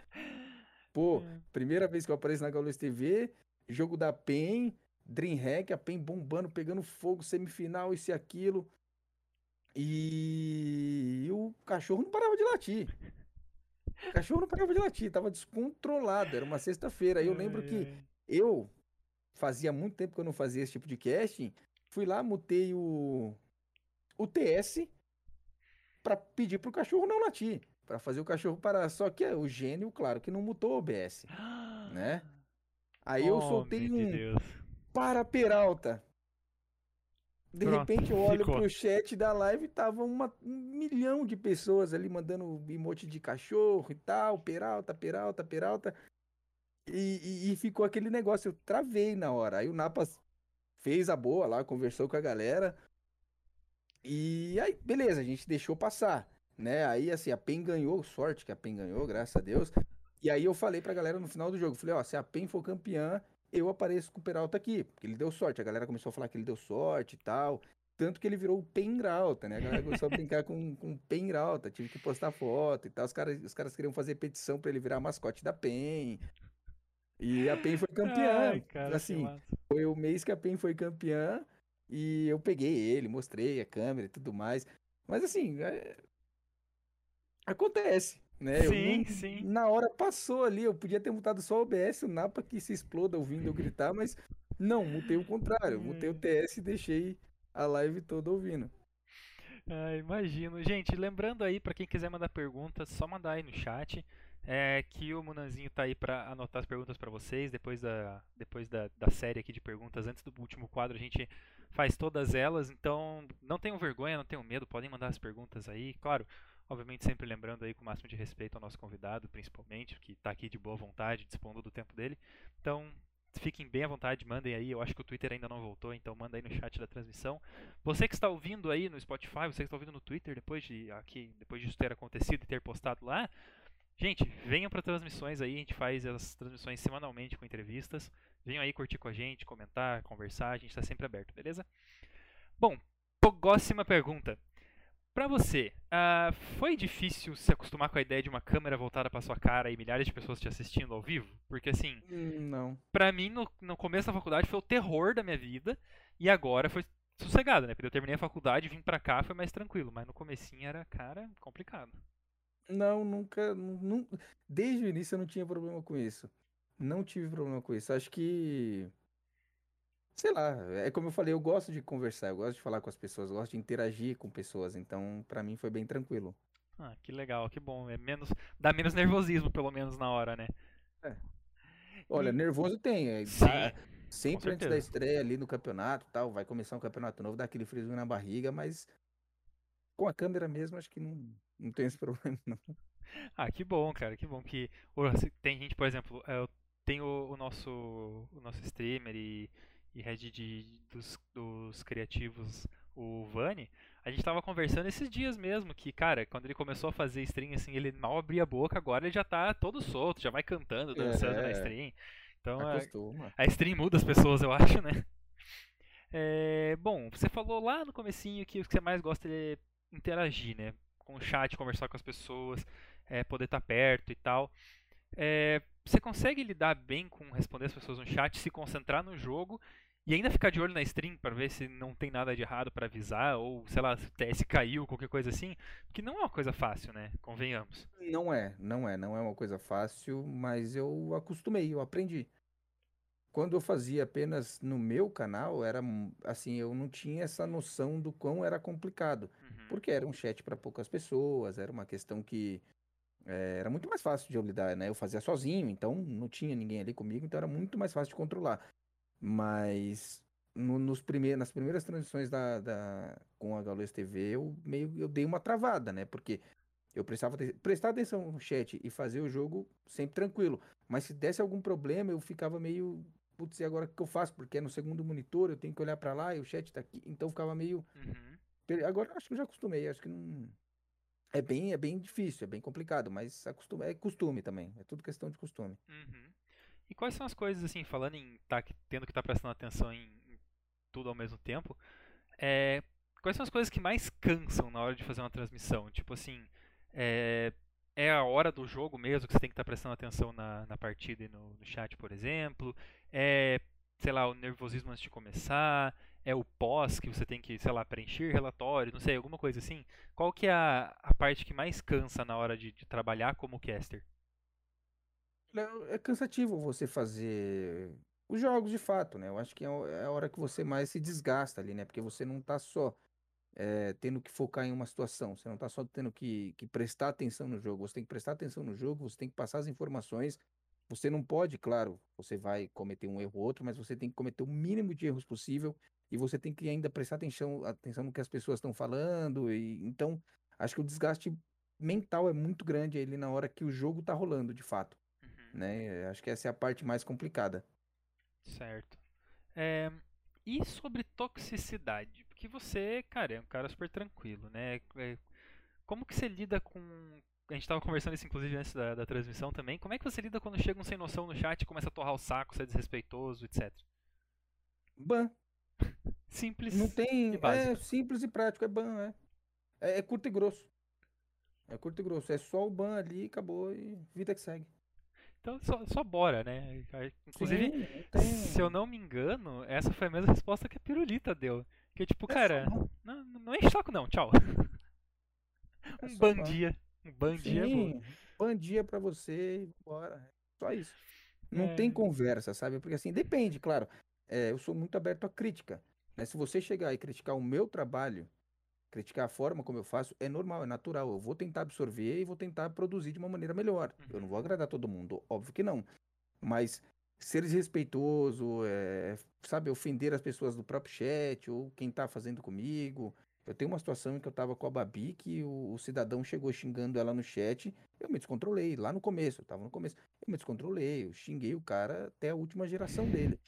Pô, É. primeira vez que eu apareço na Gaules TV, jogo da PEN, Dreamhack, a PEN bombando, pegando fogo, semifinal, isso e aquilo. E o cachorro não parava de latir. O cachorro não parava de latir, tava descontrolado. Era uma sexta-feira. Eu lembro que eu fazia muito tempo que eu não fazia esse tipo de casting. Fui lá, mutei o, o TS pra pedir pro cachorro não latir. Pra fazer o cachorro parar. Só que é, o gênio, claro, que não mutou o OBS. Né? Aí eu soltei Homem de um Deus. para Peralta. De Pronto, repente eu olho ficou. pro chat da live e tava uma, um milhão de pessoas ali mandando emote de cachorro e tal, Peralta, Peralta, Peralta. E, e- e ficou aquele negócio, eu travei na hora. Aí o Napas fez a boa lá, conversou com a galera. E aí, beleza, a gente deixou passar, né? Aí assim, a PEN ganhou, sorte que a PEN ganhou, graças a Deus. E aí eu falei pra galera no final do jogo, falei, ó, se a PEN for campeã, eu apareço com o Peralta aqui, porque ele deu sorte. A galera começou a falar que ele deu sorte e tal. Tanto que ele virou o Pengralta, né? A galera começou a brincar com, com Pengralta, tive que postar foto e tal. Os caras, os caras queriam fazer petição pra ele virar mascote da PEN. E a PEN foi campeã. Ai, cara, assim, foi o mês que a PEN foi campeã e eu peguei ele, mostrei a câmera e tudo mais. Mas assim, é- acontece, né? Sim, não- sim. Na hora passou ali, eu podia ter mutado só o OBS, o Napa que se exploda ouvindo eu gritar, mas não, mutei o contrário, mutei o TS e deixei a live toda ouvindo. Ah, imagino. Gente, lembrando aí, pra quem quiser mandar perguntas, só mandar aí no chat. É, que o Munanzinho tá aí pra anotar as perguntas pra vocês. Depois, da, depois da, da série aqui de perguntas, antes do último quadro, a gente faz todas elas. Então, não tenham vergonha, não tenham medo, podem mandar as perguntas aí. Claro, obviamente sempre lembrando aí com o máximo de respeito ao nosso convidado, principalmente, que tá aqui de boa vontade, dispondo do tempo dele. Então, fiquem bem à vontade, mandem aí. Eu acho que o Twitter ainda não voltou, então manda aí no chat da transmissão. Você que está ouvindo aí no Spotify, você que está ouvindo no Twitter depois de aqui, depois disso ter acontecido e ter postado lá, gente, venham para transmissões aí, a gente faz as transmissões semanalmente com entrevistas. Venham aí curtir com a gente, comentar, conversar, a gente está sempre aberto, beleza? Bom, próxima pergunta. Pra você, ah, foi difícil se acostumar com a ideia de uma câmera voltada pra sua cara e milhares de pessoas te assistindo ao vivo? Porque assim, Hum, Não. pra mim, no, no começo da faculdade foi o terror da minha vida. E agora foi sossegado, né? Porque eu terminei a faculdade, vim pra cá, foi mais tranquilo. Mas no comecinho era, cara, complicado. Não, nunca, nu- nu- desde o início eu não tinha problema com isso. Não tive problema com isso. Acho que, sei lá, é como eu falei, eu gosto de conversar, eu gosto de falar com as pessoas, eu gosto de interagir com pessoas, então pra mim foi bem tranquilo. Ah, que legal, que bom. É menos, dá menos nervosismo, pelo menos, na hora, né? Olha, E- nervoso tem, é, Sim, dá- sempre antes da estreia ali no campeonato, tal, vai começar um campeonato novo, dá aquele friozinho na barriga, mas com a câmera mesmo acho que não, não tem esse problema, não. Ah, que bom, cara, que bom que tem gente, por exemplo, é, eu tenho o nosso o nosso streamer e, e head de, dos, dos criativos, o Vani, a gente tava conversando esses dias mesmo que, cara, quando ele começou a fazer stream assim, ele mal abria a boca, agora ele já tá todo solto, já vai cantando, dançando na É. stream. Então, Acostuma. a stream muda as pessoas, eu acho, né? É, bom, você falou lá no comecinho que o que você mais gosta é interagir, né? Com o chat, conversar com as pessoas, é, poder estar perto e tal. É, você consegue lidar bem com responder as pessoas no chat, se concentrar no jogo e ainda ficar de olho na stream para ver se não tem nada de errado para avisar ou, sei lá, se o TS caiu, qualquer coisa assim? Porque não é uma coisa fácil, né? Convenhamos. Não é, não é, não é uma coisa fácil, mas eu acostumei, eu aprendi. Quando eu fazia apenas no meu canal, era assim, eu não tinha essa noção do quão era complicado, Uhum. porque era um chat para poucas pessoas, era uma questão que eh, era muito mais fácil de eu lidar, né? Eu fazia sozinho, então não tinha ninguém ali comigo, então era muito mais fácil de controlar. Mas no- nos prime- nas primeiras transições da, da- com a Gaules TV, eu meio eu dei uma travada, né? Porque eu prestava prestar atenção no chat e fazer o jogo sempre tranquilo. Mas se desse algum problema, eu ficava meio. Putz, e agora o que eu faço? Porque é no segundo monitor, eu tenho que olhar pra lá e o chat tá aqui. Então ficava meio. Uhum. Agora eu acho que já acostumei, acho que não. É bem, é bem difícil, é bem complicado, mas acostuma, é costume também. É tudo questão de costume. Uhum. E quais são as coisas, assim, falando em tá, tendo que estar prestando atenção em, em tudo ao mesmo tempo, é, quais são as coisas que mais cansam na hora de fazer uma transmissão? Tipo assim, é, é a hora do jogo mesmo que você tem que estar prestando atenção na, na partida e no, no chat, por exemplo? É, sei lá, o nervosismo antes de começar? é o pós que você tem que, sei lá, preencher relatório, não sei, alguma coisa assim? Qual que é a, a parte que mais cansa na hora de, de trabalhar como caster? É, é cansativo você fazer os jogos de fato, né? Eu acho que é, é a hora que você mais se desgasta ali, né? Porque você não tá só é, tendo que focar em uma situação, você não tá só tendo que, que prestar atenção no jogo, você tem que prestar atenção no jogo, você tem que passar as informações. Você não pode, claro, você vai cometer um erro ou outro, mas você tem que cometer o mínimo de erros possível e você tem que ainda prestar atenção, atenção no que as pessoas estão falando. E, então, acho que o desgaste mental é muito grande ali na hora que o jogo tá rolando, de fato. Uhum. Né? Acho que essa é a parte mais complicada. Certo. É, e sobre toxicidade? Porque você, cara, é um cara super tranquilo, né? É, como que você lida com. A gente tava conversando isso inclusive antes da, da transmissão também. Como é que você lida quando chega um sem noção no chat e começa a torrar o saco, ser desrespeitoso, etc? Ban. Simples. Não tem. e. É simples e prático, é ban, é. É, é curto e grosso. É curto e grosso. É só o ban ali, acabou e vida que segue. Então só, só bora, né? Inclusive, Sim, se eu não me engano, essa foi a mesma resposta que a Pirulita deu. Que é tipo, É cara, só- não, não enche o saco não, tchau. É Um bandia. Um bandia é bom. Sim, bandia pra você e bora. Só isso. Não É. tem conversa, sabe? Porque assim, depende, claro. É, eu sou muito aberto à crítica. Né? Se você chegar e criticar o meu trabalho, criticar a forma como eu faço, é normal, é natural. Eu vou tentar absorver e vou tentar produzir de uma maneira melhor. Eu não vou agradar todo mundo, óbvio que não. Mas ser desrespeitoso, é, sabe, ofender as pessoas do próprio chat ou quem tá fazendo comigo. Eu tenho uma situação em que eu tava com a Babi que o, o cidadão chegou xingando ela no chat. Eu me descontrolei, lá no começo, eu tava no começo. Eu me descontrolei, eu xinguei o cara até a última geração dele.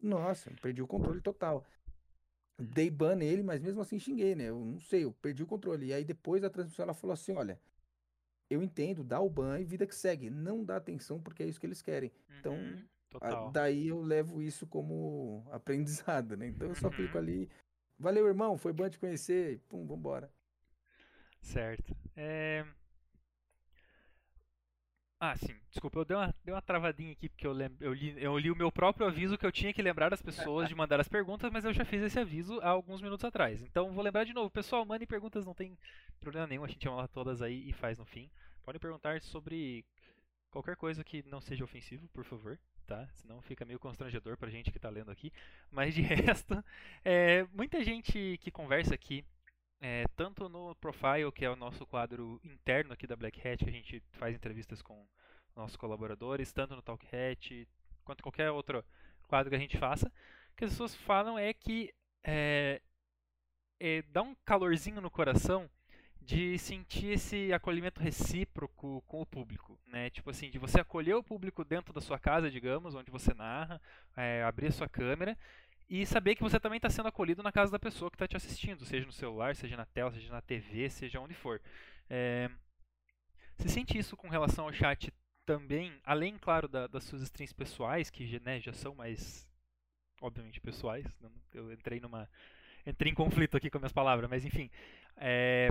Nossa, perdi o controle total. Dei ban nele, mas mesmo assim xinguei, né? Eu não sei, eu perdi o controle. E aí depois da transmissão ela falou assim: olha, eu entendo, dá o ban e vida que segue. Não dá atenção porque é isso que eles querem. Então, Uhum, total. Daí eu levo isso como aprendizado, né? Então eu só clico Uhum. ali. Valeu, irmão, foi bom te conhecer. e Pum, vambora. Certo. É... Ah, sim. Desculpa, eu dei uma, dei uma travadinha aqui porque eu, lem... eu, li... eu li o meu próprio aviso que eu tinha que lembrar as pessoas de mandar as perguntas, mas eu já fiz esse aviso há alguns minutos atrás. Então vou lembrar de novo. Pessoal, mandem perguntas, não tem problema nenhum, a gente chama todas aí e faz no fim. Podem perguntar sobre qualquer coisa que não seja ofensivo, por favor, tá? Senão fica meio constrangedor pra gente que tá lendo aqui. Mas de resto, é, muita gente que conversa aqui é, tanto no Profile, que é o nosso quadro interno aqui da Black Hat, que a gente faz entrevistas com nossos colaboradores, tanto no Talk Hat, quanto qualquer outro quadro que a gente faça, que as pessoas falam é que é, é, dá um calorzinho no coração de sentir esse acolhimento recíproco com o público, né? Tipo assim, de você acolher o público dentro da sua casa, digamos, onde você narra, é, abrir a sua câmera e saber que você também está sendo acolhido na casa da pessoa que está te assistindo, seja no celular, seja na tela, seja na TV, seja onde for. É... Você sente isso com relação ao chat também, além, claro, da, das suas strings pessoais, que né, já são mais, obviamente, pessoais. Eu entrei numa. Entrei em conflito aqui com as minhas palavras, mas enfim. É...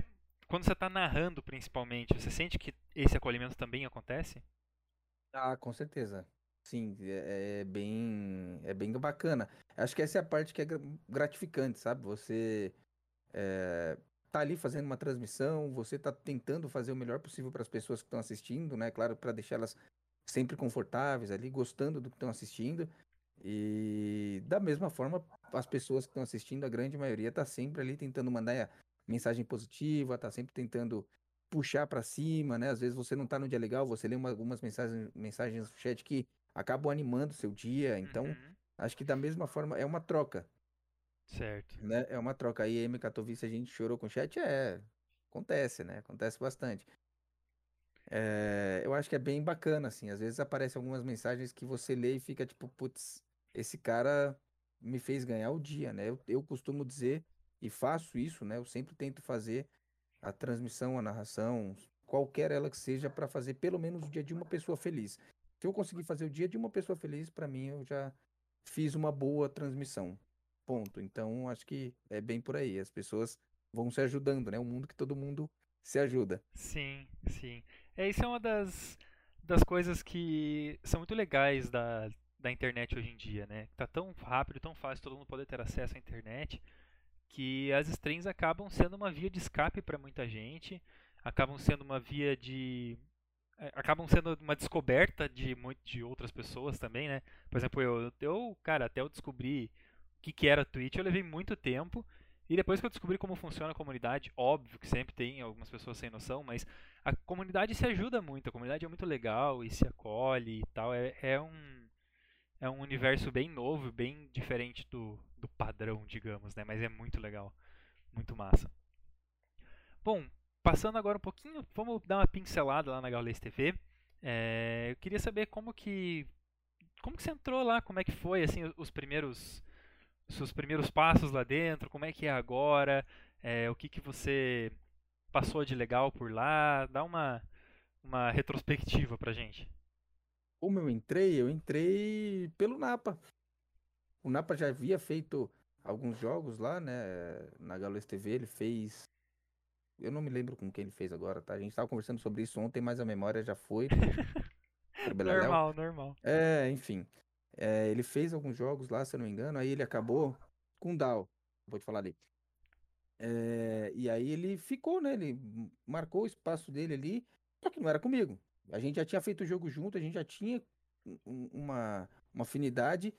Quando você está narrando, principalmente, você sente que esse acolhimento também acontece? Ah, com certeza. Sim, é, é bem, é bem bacana. Acho que essa é a parte que é gra- gratificante, sabe? Você é, tá ali fazendo uma transmissão, você tá tentando fazer o melhor possível para as pessoas que estão assistindo, né? Claro, para deixá-las sempre confortáveis ali, gostando do que estão assistindo. E da mesma forma, as pessoas que estão assistindo, a grande maioria tá sempre ali tentando mandar mensagem positiva, tá sempre tentando puxar para cima, né? Às vezes você não tá no dia legal, você lê uma- algumas mensagens, mensagens no chat que acabam animando o seu dia. Então, Uhum, acho que da mesma forma é uma troca, Certo. né? É uma troca. Aí, M Katowice, a gente chorou com o chat? É, acontece, né? Acontece bastante. É, eu acho que é bem bacana, assim. Às vezes aparecem algumas mensagens que você lê e fica tipo, putz, esse cara me fez ganhar o dia, né? Eu, eu costumo dizer e faço isso, né? Eu sempre tento fazer a transmissão, a narração, qualquer ela que seja, para fazer pelo menos o dia de uma pessoa feliz. Se eu conseguir fazer o dia de uma pessoa feliz, para mim eu já fiz uma boa transmissão. Ponto. Então, acho que é bem por aí. As pessoas vão se ajudando, né? Um mundo que todo mundo se ajuda. Sim, sim. É, isso é uma das, das coisas que são muito legais da, da internet hoje em dia, né? Tá tão rápido, tão fácil todo mundo poder ter acesso à internet que as strings acabam sendo uma via de escape para muita gente, acabam sendo uma via de é, acabam sendo uma descoberta de muito de outras pessoas também, né? Por exemplo, eu, eu cara, até eu descobrir o que, que era Twitch, eu levei muito tempo. E depois que eu descobri como funciona a comunidade, óbvio que sempre tem algumas pessoas sem noção, mas a comunidade se ajuda muito, a comunidade é muito legal e se acolhe e tal. É, é um, é um universo bem novo, bem diferente do, do padrão, digamos, né? Mas é muito legal, muito massa. Bom, passando agora um pouquinho, vamos dar uma pincelada lá na Gaules TV. É, eu queria saber como que como que você entrou lá, como é que foi assim os primeiros seus primeiros passos lá dentro, como é que é agora, é, o que, que você passou de legal por lá, dá uma, uma retrospectiva pra gente. Como eu entrei? Eu entrei pelo Napa. O Napa já havia feito alguns jogos lá, né, na Gaules TV, ele fez... Eu não me lembro com quem ele fez agora, tá? A gente estava conversando sobre isso ontem, mas a memória já foi. normal, normal. É, enfim. É, ele fez alguns jogos lá, se eu não me engano, aí ele acabou com o Dow. Vou te falar dele. É, e aí ele ficou, né? Ele marcou o espaço dele ali, só que não era comigo. A gente já tinha feito o jogo junto, a gente já tinha uma, uma afinidade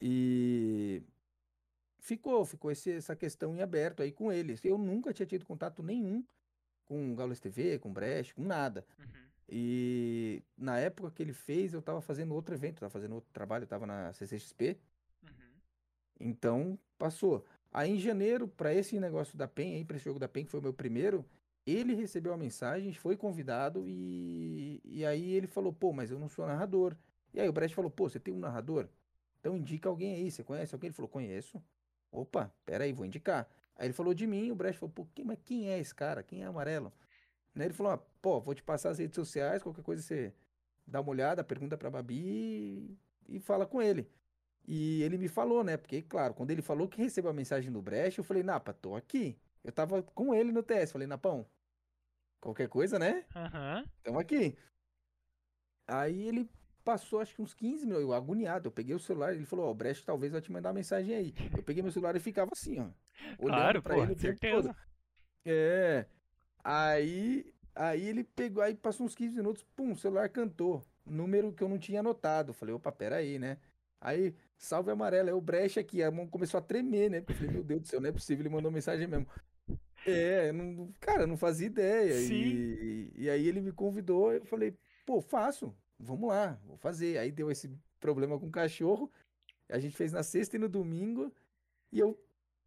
e ficou, ficou esse, essa questão em aberto aí com eles. Eu nunca tinha tido contato nenhum com o Gaules TV, com o Brecht, com nada. Uhum. E na época que ele fez, eu tava fazendo outro evento, tava fazendo outro trabalho, eu tava na CCXP. Uhum. Então, passou. Aí em janeiro, para esse negócio da PEN, aí, pra esse jogo da PEN, que foi o meu primeiro, ele recebeu a mensagem, foi convidado e, e aí ele falou, pô, mas eu não sou narrador. E aí o Brecht falou, pô, você tem um narrador? Então indica alguém aí, você conhece alguém? Ele falou, conheço. Opa, peraí, vou indicar. Aí ele falou de mim, o Brecht falou, pô, quem, mas quem é esse cara? Quem é amarelo? Né? Ele falou, ah, pô, vou te passar as redes sociais, qualquer coisa você dá uma olhada, pergunta pra Babi e, fala com ele. E ele me falou, né? Porque, claro, quando ele falou que recebeu a mensagem do Brecht, eu falei, Napa, tô aqui. Eu tava com ele no TS, falei, Napão, qualquer coisa, né? Aham. Uhum. Tamo aqui. Aí ele passou acho que uns 15 minutos, eu agoniado, eu peguei o celular, ele falou, ó, oh, o Brecht talvez vai te mandar uma mensagem aí. Eu peguei meu celular e ficava assim, ó. Olhando claro, pra pô, ele certeza. Todo. É. Aí, aí ele pegou, aí passou uns 15 minutos, pum, o celular cantou. Número que eu não tinha anotado. Falei, opa, peraí, né? Aí, salve amarelo, é o brecha aqui. A mão começou a tremer, né? Eu falei, meu Deus do céu, não é possível, ele mandou mensagem mesmo. É, não, cara, não fazia ideia. Sim. E, e aí ele me convidou, eu falei, pô, faço, vamos lá, vou fazer. Aí deu esse problema com o cachorro, a gente fez na sexta e no domingo, e eu,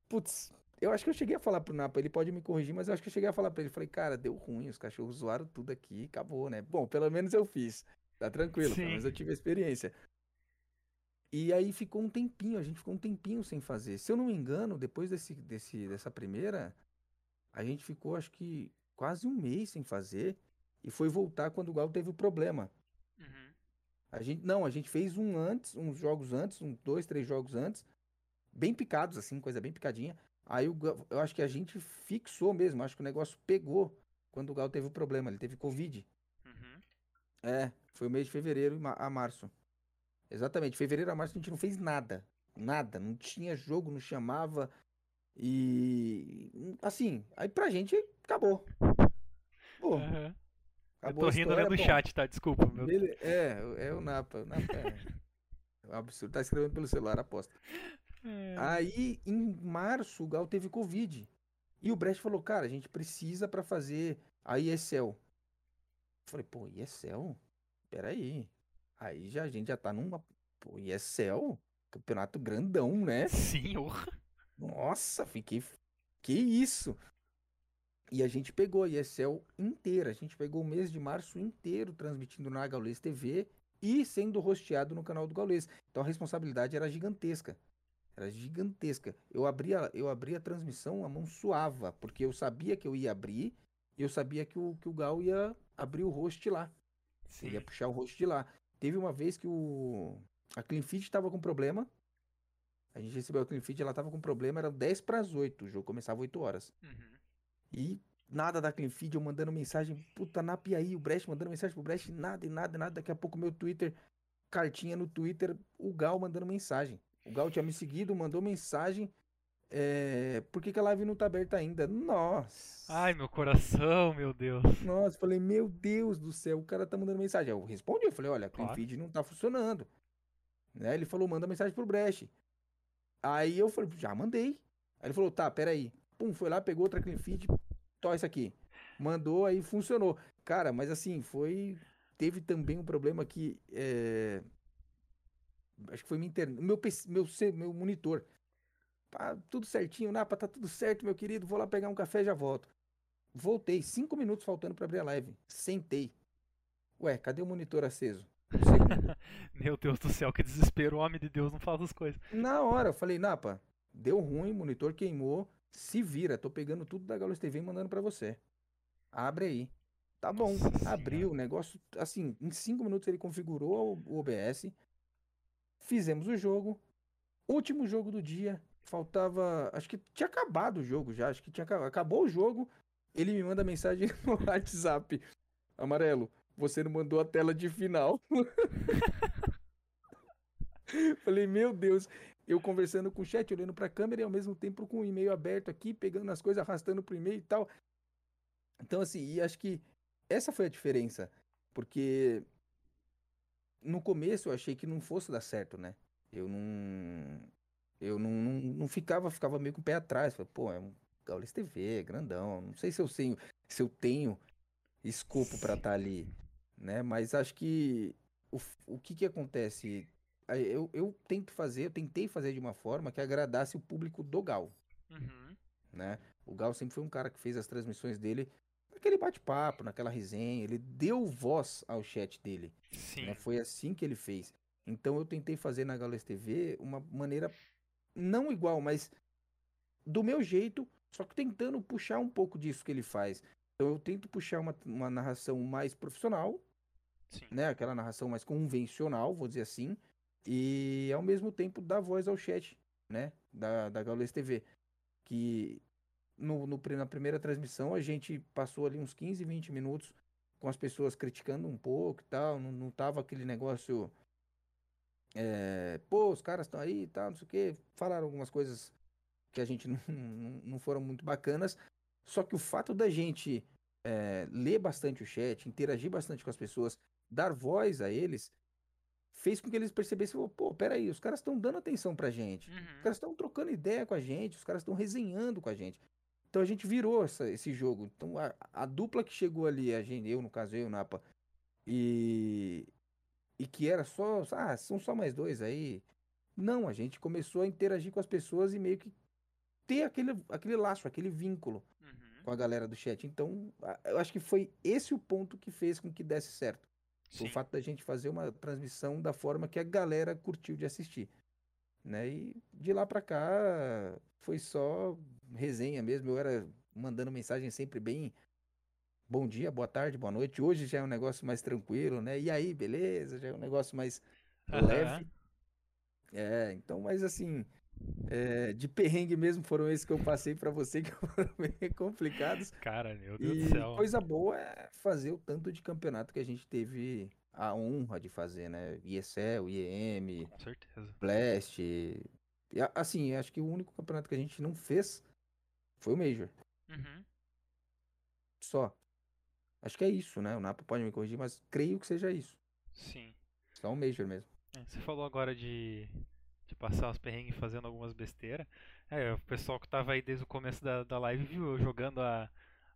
putz, eu acho que eu cheguei a falar pro Napa, ele pode me corrigir, mas eu acho que eu cheguei a falar pra ele. Falei, cara, deu ruim, os cachorros zoaram tudo aqui, acabou, né? Bom, pelo menos eu fiz. Tá tranquilo, Sim. pelo menos eu tive a experiência. E aí ficou um tempinho, a gente ficou um tempinho sem fazer. Se eu não me engano, depois desse, desse, dessa primeira, a gente ficou acho que quase um mês sem fazer. E foi voltar quando o Galo teve o problema. Uhum. A gente, não, a gente fez um antes, uns jogos antes, uns dois, três jogos antes, bem picados, assim, coisa bem picadinha. Aí eu, eu acho que a gente fixou mesmo, acho que o negócio pegou quando o Galo teve o problema, ele teve Covid. Uhum. É, foi o mês de fevereiro a março. Exatamente, fevereiro a março a gente não fez nada. Nada, não tinha jogo, não chamava. E. Assim, aí pra gente acabou. Pô. Uhum. Acabou eu tô rindo história, do chat, tá? Desculpa. Meu... Ele, é, é o Napa. O Napa é... absurdo. Tá escrevendo pelo celular, aposta. É. Aí, em março, o Gal teve Covid. E o Brecht falou, cara, a gente precisa para fazer a ESL. Eu falei, pô, ESL? Peraí. Aí já, a gente já tá numa. Pô, ESL? Campeonato grandão, né? Sim, orra. Nossa, fiquei. Que isso? E a gente pegou a ESL inteira. A gente pegou o mês de março inteiro transmitindo na Gaules TV e sendo rosteado no canal do Gaules. Então a responsabilidade era gigantesca. Era gigantesca. Eu abria, eu abria a transmissão, a mão suava, porque eu sabia que eu ia abrir e eu sabia que o, que o Gal ia abrir o host lá. Sim. Ele ia puxar o host de lá. Teve uma vez que o a Clean Feed estava com problema. A gente recebeu a Clean Feed, ela estava com problema, era 10 para as 8, o jogo começava 8 horas. Uhum. E nada da Clean Feed, eu mandando mensagem, puta, na aí, o Brecht mandando mensagem pro Brecht, nada e nada, nada. Daqui a pouco meu Twitter cartinha no Twitter, o Gal mandando mensagem. O Gal tinha me seguido, mandou mensagem. É, por que, que a live não tá aberta ainda? Nossa. Ai, meu coração, meu Deus. Nossa, falei, meu Deus do céu, o cara tá mandando mensagem. Eu respondi, eu falei, olha, a Claro. CleanFeed não tá funcionando. Né? Ele falou, manda mensagem pro Brecht. Aí eu falei, já mandei. Aí ele falou, tá, peraí. Pum, foi lá, pegou outra CleanFeed, tó isso aqui. Mandou, aí funcionou. Cara, mas assim, foi... Teve também um problema que... é, Acho que foi minha internet. Meu, PC meu, meu monitor. Tá tudo certinho, Napa, tá tudo certo, meu querido. Vou lá pegar um café e já volto. Voltei, cinco minutos faltando pra abrir a live. Sentei. Ué, cadê o monitor aceso? Meu Deus do céu, que desespero. O homem de Deus não fala essas coisas. Na hora, eu falei, Napa, deu ruim, monitor queimou. Se vira, tô pegando tudo da Galos TV e mandando pra você. Abre aí. Tá bom, Nossa abriu o negócio. Assim, em cinco minutos ele configurou o OBS. Fizemos o jogo. Último jogo do dia. Faltava. Acho que tinha acabado o jogo já. Acho que tinha. Acabou o jogo. Ele me manda mensagem no WhatsApp. Amarelo, você não mandou a tela de final. Falei, meu Deus. Eu conversando com o chat, olhando pra câmera e ao mesmo tempo com o e-mail aberto aqui, pegando as coisas, arrastando pro e-mail e tal. Então, assim, e acho que essa foi a diferença. Porque no começo eu achei que não fosse dar certo, né? Eu não. Eu não, não, não ficava, ficava meio com o pé atrás. Falei, pô, é um Gaules TV, é grandão. Não sei se eu tenho, se eu tenho escopo Sim. estar ali, né? Mas acho que o, o que que acontece? Eu, eu tento fazer, eu tentei fazer de uma forma que agradasse o público do Gal, Uhum. né? O Gal sempre foi um cara que fez as transmissões dele naquele bate-papo, naquela resenha, ele deu voz ao chat dele, Sim. né? Foi assim que ele fez. Então eu tentei fazer na Gaules TV uma maneira não igual, mas do meu jeito, só que tentando puxar um pouco disso que ele faz. Então eu tento puxar uma, uma narração mais profissional, Sim. né? Aquela narração mais convencional, vou dizer assim, e ao mesmo tempo dar voz ao chat, né? Da, da Gaules TV. Que no, no na primeira transmissão a gente passou ali uns 15, 20 minutos com as pessoas criticando um pouco e tal, não, não tava aquele negócio. É, pô, os caras estão aí e tal, não sei o quê. Falaram algumas coisas que a gente não, não, não foram muito bacanas. Só que o fato da gente é, ler bastante o chat, interagir bastante com as pessoas, dar voz a eles, fez com que eles percebessem, pô, peraí, os caras estão dando atenção pra gente. Os Uhum. caras estão trocando ideia com a gente, os caras estão resenhando com a gente. Então a gente virou essa- esse jogo. Então a, a dupla que chegou ali, a gente, eu, no caso, eu, o Napa, e, e que era só, ah, são só mais dois aí. Não, a gente começou a interagir com as pessoas e meio que ter aquele, aquele laço, aquele vínculo Uhum. com a galera do chat. Então, eu acho que foi esse o ponto que fez com que desse certo. Sim. O fato da gente fazer uma transmissão da forma que a galera curtiu de assistir. Né? E de lá pra cá foi só resenha mesmo. Eu era mandando mensagem sempre bem. Bom dia, boa tarde, boa noite. Hoje já é um negócio mais tranquilo, né? E aí, beleza? Já é um negócio mais Aham. leve. É, então, mas assim, é, de perrengue mesmo foram esses que eu passei pra você, que foram bem complicados. Cara, meu Deus E do céu. coisa boa é fazer o tanto de campeonato que a gente teve a honra de fazer, né? IESEL, IEM, Com certeza. Blast. E, assim, acho que o único campeonato que a gente não fez foi o Major. Uhum. Só. Acho que é isso, né? O Napa pode me corrigir, mas creio que seja isso. Sim. Só o Major mesmo. É, Você falou agora de, de passar os perrengues fazendo algumas besteiras. É, o pessoal que tava aí desde o começo da, da live viu eu jogando a,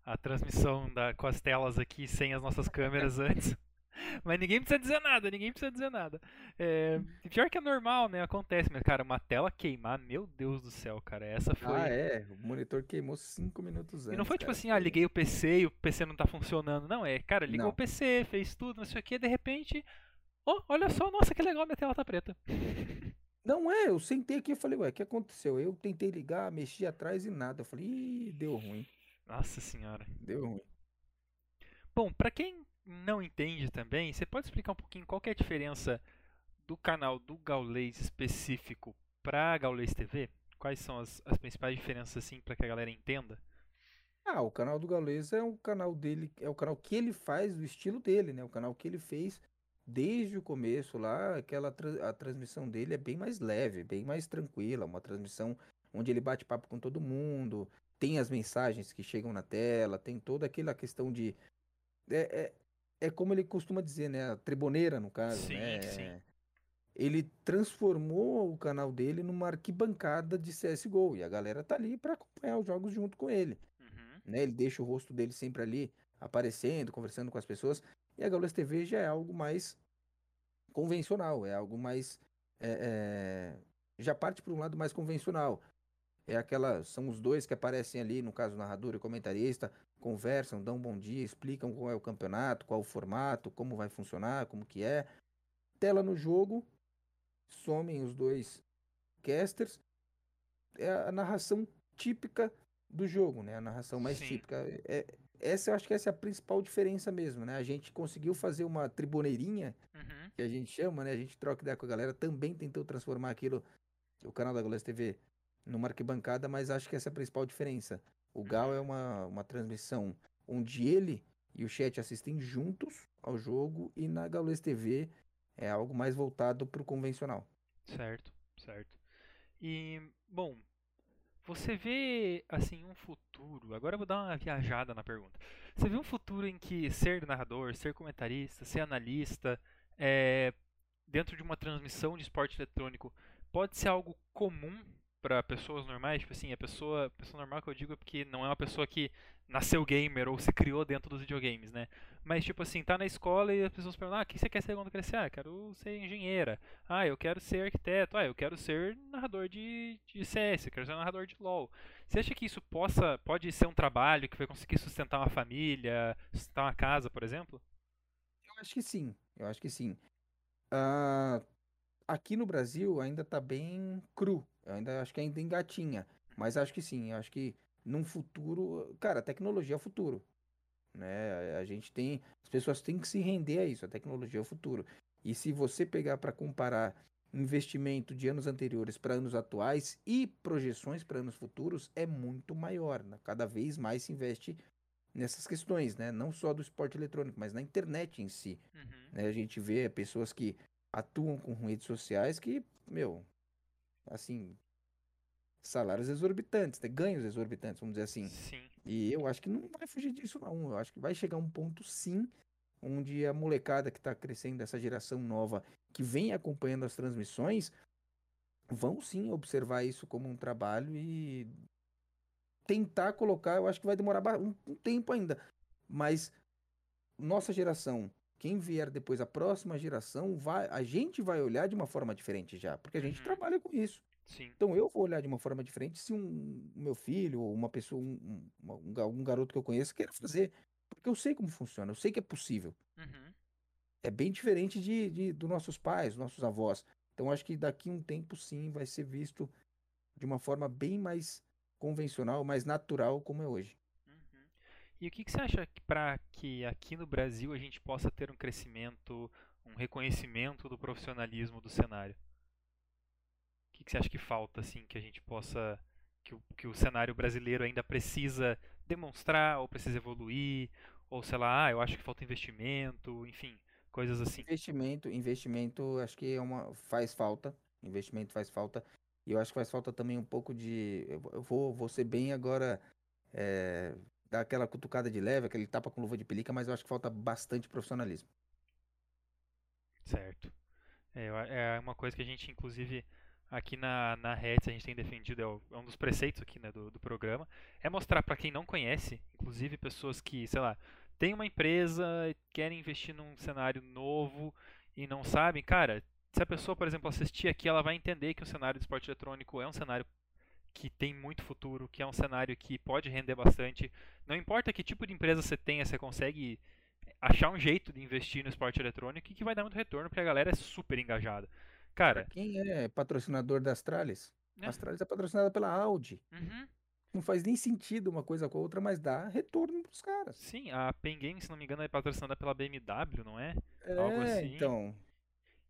a transmissão da, com as telas aqui sem as nossas câmeras antes. Mas ninguém precisa dizer nada, ninguém precisa dizer nada. É, pior que é normal, né? Acontece, mas cara, uma tela queimar, meu Deus do céu, cara, essa foi. Ah, é. O monitor queimou cinco minutos antes. E não foi tipo cara. assim, ah, liguei o PC e o PC não tá funcionando. Não, é, cara, ligou Não. o PC, fez tudo, não sei o que, de repente. Oh, olha só, nossa, que legal, minha tela tá preta. Não é, eu sentei aqui e falei, ué, o que aconteceu? Eu tentei ligar, mexi atrás e nada. Eu falei, ih, deu ruim, Nossa senhora. deu ruim. Bom, pra quem não entende também, você pode explicar um pouquinho qual que é a diferença do canal do Gaulês específico pra Gaulês TV? Quais são as, as principais diferenças, assim, pra que a galera entenda? Ah, o canal do Gaules é um canal dele, é o canal que ele faz do estilo dele, né? O canal que ele fez desde o começo lá, aquela tra- a transmissão dele é bem mais leve, bem mais tranquila, uma transmissão onde ele bate papo com todo mundo, tem as mensagens que chegam na tela, tem toda aquela questão de é, é, é como ele costuma dizer, né? A triboneira, no caso, Sim, né? sim. Ele transformou o canal dele numa arquibancada de CSGO e a galera tá ali pra acompanhar os jogos junto com ele Uhum. né? Ele deixa o rosto dele sempre ali, aparecendo, conversando com as pessoas. E a Gaules TV já é algo mais convencional, é algo mais. é, é, já parte para um lado mais convencional. É aquela. São os dois que aparecem ali, no caso, narrador e comentarista, conversam, dão um bom dia, explicam qual é o campeonato, qual o formato, como vai funcionar, como que é. Tela no jogo, somem os dois casters. É a narração típica do jogo, né? A narração mais Sim. típica. É, essa eu acho que essa é a principal diferença mesmo, né? A gente conseguiu fazer uma tribuneirinha, Uhum. que a gente chama, né? A gente troca ideia com a galera, também tentou transformar aquilo, o canal da Goles TV, numa arquibancada, mas acho que essa é a principal diferença. O Gal é uma, uma transmissão onde ele e o chat assistem juntos ao jogo, e na Gaules TV é algo mais voltado para o convencional. Certo, certo. E, bom, você vê, assim, um futuro. Agora eu vou dar uma viajada na pergunta. Você vê um futuro em que ser narrador, ser comentarista, ser analista, é, dentro de uma transmissão de esporte eletrônico, pode ser algo comum para pessoas normais? Tipo assim, a pessoa, pessoa normal que eu digo é porque não é uma pessoa que nasceu gamer ou se criou dentro dos videogames, né? Mas, tipo assim, tá na escola e as pessoas perguntam: ah, o que você quer ser quando crescer? Ah, quero ser engenheira. Ah, eu quero ser arquiteto. Ah, eu quero ser narrador de, de CS, quero ser narrador de LoL. Você acha que isso possa, pode ser um trabalho que vai conseguir sustentar uma família, sustentar uma casa, por exemplo? Eu acho que sim, eu acho que sim. Ah, aqui no Brasil ainda tá bem cru, eu ainda acho que ainda engatinha, mas acho que sim, eu acho que num futuro, cara, a tecnologia é o futuro, né? A gente tem, as pessoas têm que se render a isso, a tecnologia é o futuro. E se você pegar para comparar investimento de anos anteriores para anos atuais e projeções para anos futuros, é muito maior, né? Cada vez mais se investe nessas questões, né? Não só do esporte eletrônico, mas na internet em si. Uhum. né? A gente vê pessoas que atuam com redes sociais que, meu, assim, salários exorbitantes, né? ganhos exorbitantes, vamos dizer assim. Sim. E eu acho que não vai fugir disso, não. Eu acho que vai chegar um ponto, sim, onde a molecada que está crescendo, essa geração nova, que vem acompanhando as transmissões, vão sim observar isso como um trabalho e tentar colocar. Eu acho que vai demorar um, um tempo ainda, mas nossa geração, quem vier depois, a próxima geração, vai, a gente vai olhar de uma forma diferente já, porque a gente Uhum. trabalha com isso. Sim. Então eu vou olhar de uma forma diferente se um meu filho ou uma pessoa, um, um, um ga- garoto que eu conheço queira fazer. Porque eu sei como funciona, eu sei que é possível. Uhum. É bem diferente de, de dos nossos pais, nossos avós. Então acho que daqui a um tempo sim vai ser visto de uma forma bem mais convencional, mais natural como é hoje. Uhum. E o que, que você acha para que aqui no Brasil a gente possa ter um crescimento, um reconhecimento do profissionalismo do cenário? O que, que você acha que falta, assim, que a gente possa, que o, que o cenário brasileiro ainda precisa demonstrar, ou precisa evoluir, ou sei lá, ah, eu acho que falta investimento, enfim, coisas assim. Investimento, investimento, acho que é uma faz falta. Investimento faz falta. E eu acho que faz falta também um pouco de. Eu vou- vou ser bem agora. É, dar aquela cutucada de leve, aquele tapa com luva de pelica, mas eu acho que falta bastante profissionalismo. Certo. É, é uma coisa que a gente, inclusive, aqui na, na Reds, a gente tem defendido, é, é um dos preceitos aqui né, do, do programa, é mostrar para quem não conhece, inclusive pessoas que, sei lá, têm uma empresa, querem investir num cenário novo e não sabem, cara, se a pessoa, por exemplo, assistir aqui, ela vai entender que o cenário de esporte eletrônico é um cenário que tem muito futuro, que é um cenário que pode render bastante. Não importa que tipo de empresa você tenha, você consegue achar um jeito de investir no esporte eletrônico e que vai dar muito retorno porque a galera é super engajada. Cara, Quem é patrocinador da Astralis? É. A Astralis é patrocinada pela Audi. uhum, Não faz nem sentido uma coisa com a outra, mas dá retorno pros caras. sim, a Pen Game, se não me engano, é patrocinada pela BMW, não é? É, Algo assim. então,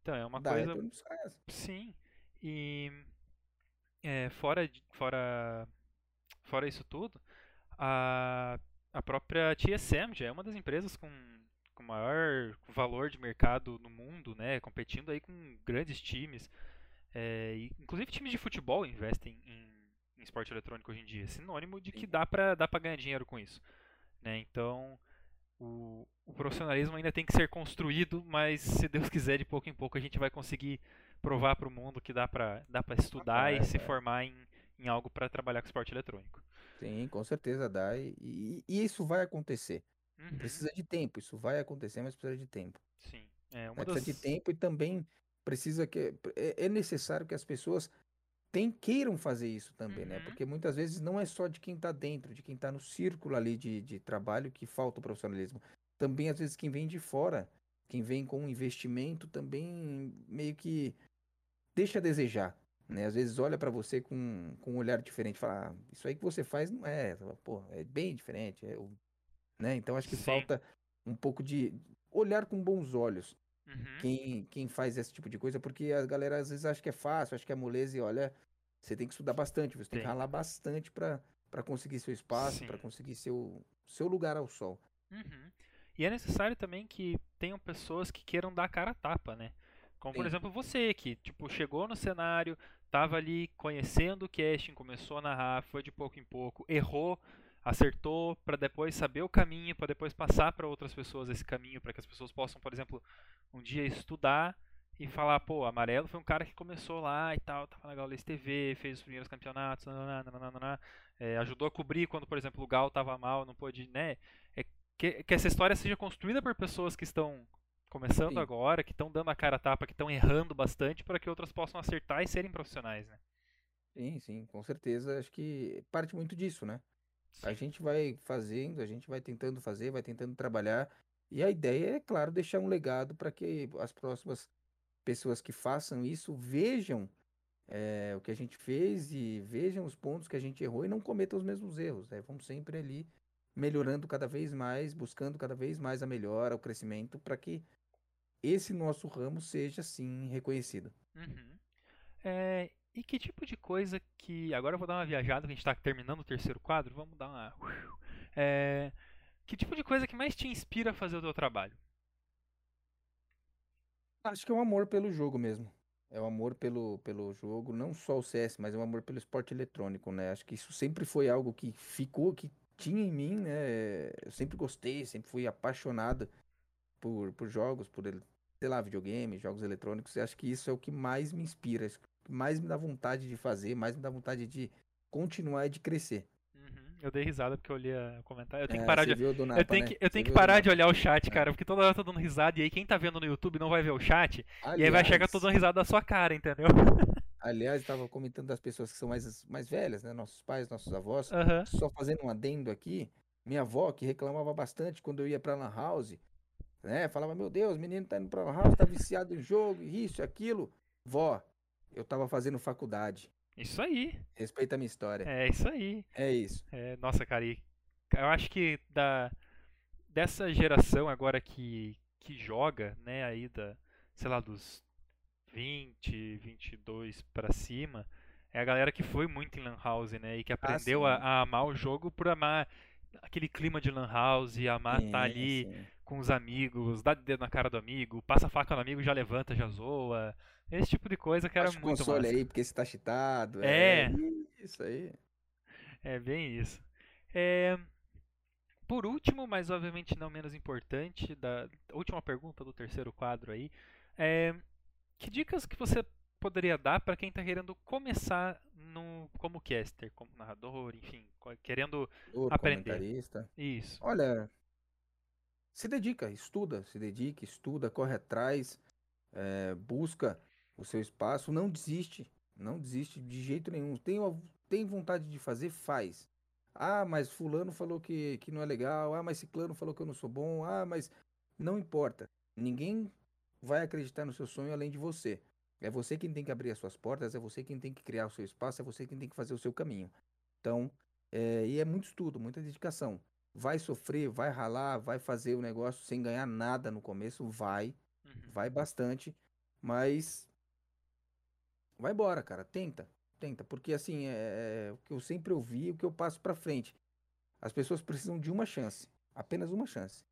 Então é uma dá coisa. retorno pros caras. Sim. E é, fora, fora, fora isso tudo, a, a própria TSM já é uma das empresas com, com maior valor de mercado no mundo, né? Competindo aí com grandes times. É, inclusive times de futebol investem em, em esporte eletrônico hoje em dia. Sinônimo de que dá pra, dá pra ganhar dinheiro com isso. Né? Então, o, o profissionalismo ainda tem que ser construído, mas se Deus quiser, de pouco em pouco a gente vai conseguir provar para o mundo que dá para dá pra estudar Ah, e é, se é. formar em, em algo para trabalhar com esporte eletrônico. Sim, com certeza dá. E, e- e isso vai acontecer. Uhum, Precisa de tempo. Isso vai acontecer, mas precisa de tempo. Sim. É uma né? das... Precisa de tempo e também precisa que é, é necessário que as pessoas tem, queiram fazer isso também, né? Uhum. Porque muitas vezes não é só de quem está dentro, de quem está no círculo ali de, de trabalho que falta o profissionalismo. Também, às vezes, quem vem de fora, quem vem com um investimento, também meio que deixa a desejar, né? Às vezes olha para você com, com um olhar diferente, fala, ah, isso aí que você faz não é, pô, é bem diferente, é, né? Então acho que Sim. falta um pouco de olhar com bons olhos Uhum, quem, quem faz esse tipo de coisa, porque a galera às vezes acha que é fácil, acha que é moleza e olha, você tem que estudar bastante, você tem, Tem. que ralar bastante para conseguir seu espaço, para Sim. conseguir seu, seu lugar ao sol. uhum. E é necessário também que tenham pessoas que queiram dar a cara a tapa, né? Como, por Sim. exemplo, você, que tipo, chegou no cenário, tava ali conhecendo o casting, começou a narrar, foi de pouco em pouco, errou, acertou, para depois saber o caminho, para depois passar para outras pessoas esse caminho, para que as pessoas possam, por exemplo, um dia estudar e falar, pô, Amarelo foi um cara que começou lá e tal, tava na Gaules TV, fez os primeiros campeonatos, nananã, é, ajudou a cobrir quando, por exemplo, o Gal tava mal, não pôde, né? É que, que essa história seja construída por pessoas que estão começando Sim. agora, que estão dando a cara a tapa, que estão errando bastante, para que outras possam acertar e serem profissionais, né? Sim, sim, com certeza. Acho que parte muito disso, né? A gente vai fazendo, a gente vai tentando fazer, vai tentando trabalhar. E a ideia é, claro, deixar um legado para que as próximas pessoas que façam isso vejam eh, o que a gente fez e vejam os pontos que a gente errou e não cometam os mesmos erros. Né? Vamos sempre ali melhorando cada vez mais, buscando cada vez mais a melhora, o crescimento, para que esse nosso ramo seja, sim, reconhecido. Uhum. É, e que tipo de coisa que. Agora eu vou dar uma viajada, que a gente está terminando o terceiro quadro, vamos dar uma. É, que tipo de coisa que mais te inspira a fazer o teu trabalho? Acho que é um amor pelo jogo mesmo. É o amor pelo, pelo jogo, não só o CS, mas é um amor pelo esporte eletrônico, né? Acho que isso sempre foi algo que ficou, que tinha em mim, né? Eu sempre gostei, sempre fui apaixonado por, por jogos, por, sei lá, videogame, jogos eletrônicos. E acho que isso é o que mais me inspira, mais me dá vontade de fazer, mais me dá vontade de continuar e de crescer. Uhum. Eu dei risada porque eu li o comentário. Eu tenho É, que parar de. Eu tenho né? que, eu tenho que parar de olhar o chat, É. cara, porque toda hora eu tô dando risada e aí quem tá vendo no YouTube não vai ver o chat e aí vai chegar Aliás, todo dando risada da sua cara, entendeu? aliás, estava comentando das pessoas que são mais, mais velhas, né? Nossos pais, nossos avós. Aham. Só fazendo um adendo aqui, minha avó que reclamava bastante quando eu ia pra Lan House, né? Falava, meu Deus, o menino tá indo pra Lan House, tá viciado em jogo, isso, aquilo. Vó, eu tava fazendo faculdade. Isso aí. Respeita a minha história. É isso aí. É isso. É, nossa, cara, e eu acho que da, dessa geração agora que, que joga, né, aí da, sei lá, dos 20, 22 pra cima, é a galera que foi muito em Lan House, né, e que aprendeu a, sim. a amar o jogo por amar aquele clima de Lan House, amar estar Sim, ali sim. com os amigos, dá dedo na cara do amigo, passa a faca no amigo, já levanta, já zoa. Esse tipo de coisa que era Baixa o muito console massa. aí, porque você tá cheatado. É. Isso aí. É bem isso. É, Por último, mas obviamente não menos importante, da última pergunta do terceiro quadro aí, é, que dicas que você poderia dar para quem está querendo começar no, como caster, como narrador, enfim, querendo Ô, Aprender. comentarista. isso. Olha, se dedica, estuda, se dedica, estuda, corre atrás, eh, busca o seu espaço, não desiste, não desiste de jeito nenhum. Tem, tem vontade de fazer, faz. Ah, mas fulano falou que, que não é legal, ah, mas ciclano falou que eu não sou bom, ah, mas não importa. Ninguém vai acreditar no seu sonho além de você. É você quem tem que abrir as suas portas, é você quem tem que criar o seu espaço, é você quem tem que fazer o seu caminho. Então, é, e é muito estudo, muita dedicação. Vai sofrer, vai ralar, vai fazer o negócio sem ganhar nada no começo, vai, Uhum. vai bastante, mas vai embora, cara, tenta, tenta, porque assim, é, é o que eu sempre ouvi, o que eu passo pra frente. As pessoas precisam de uma chance, apenas uma chance.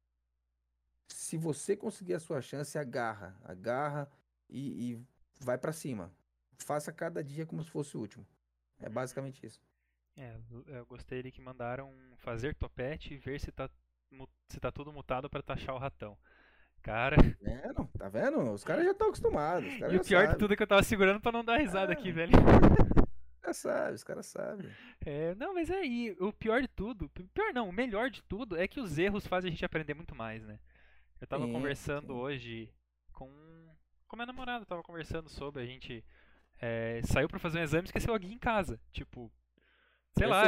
se você conseguir a sua chance, agarra, agarra e, e vai para cima. Faça cada dia como se fosse o último. É basicamente isso. É, eu gostei de que mandaram fazer topete e ver se tá, se tá tudo mutado para taxar o ratão. Cara. Tá vendo? Tá vendo? Os caras já estão acostumados. E o pior de tudo é que eu tava segurando pra não dar risada aqui, velho. Os caras sabem, os caras sabem. É, não, mas é aí, o pior de tudo, pior não, o melhor de tudo é que os erros fazem a gente aprender muito mais, né? Eu tava sim, conversando sim. hoje com, com minha namorada, tava conversando sobre, a gente é, saiu pra fazer um exame e esqueceu a guia em casa. Tipo, sei lá,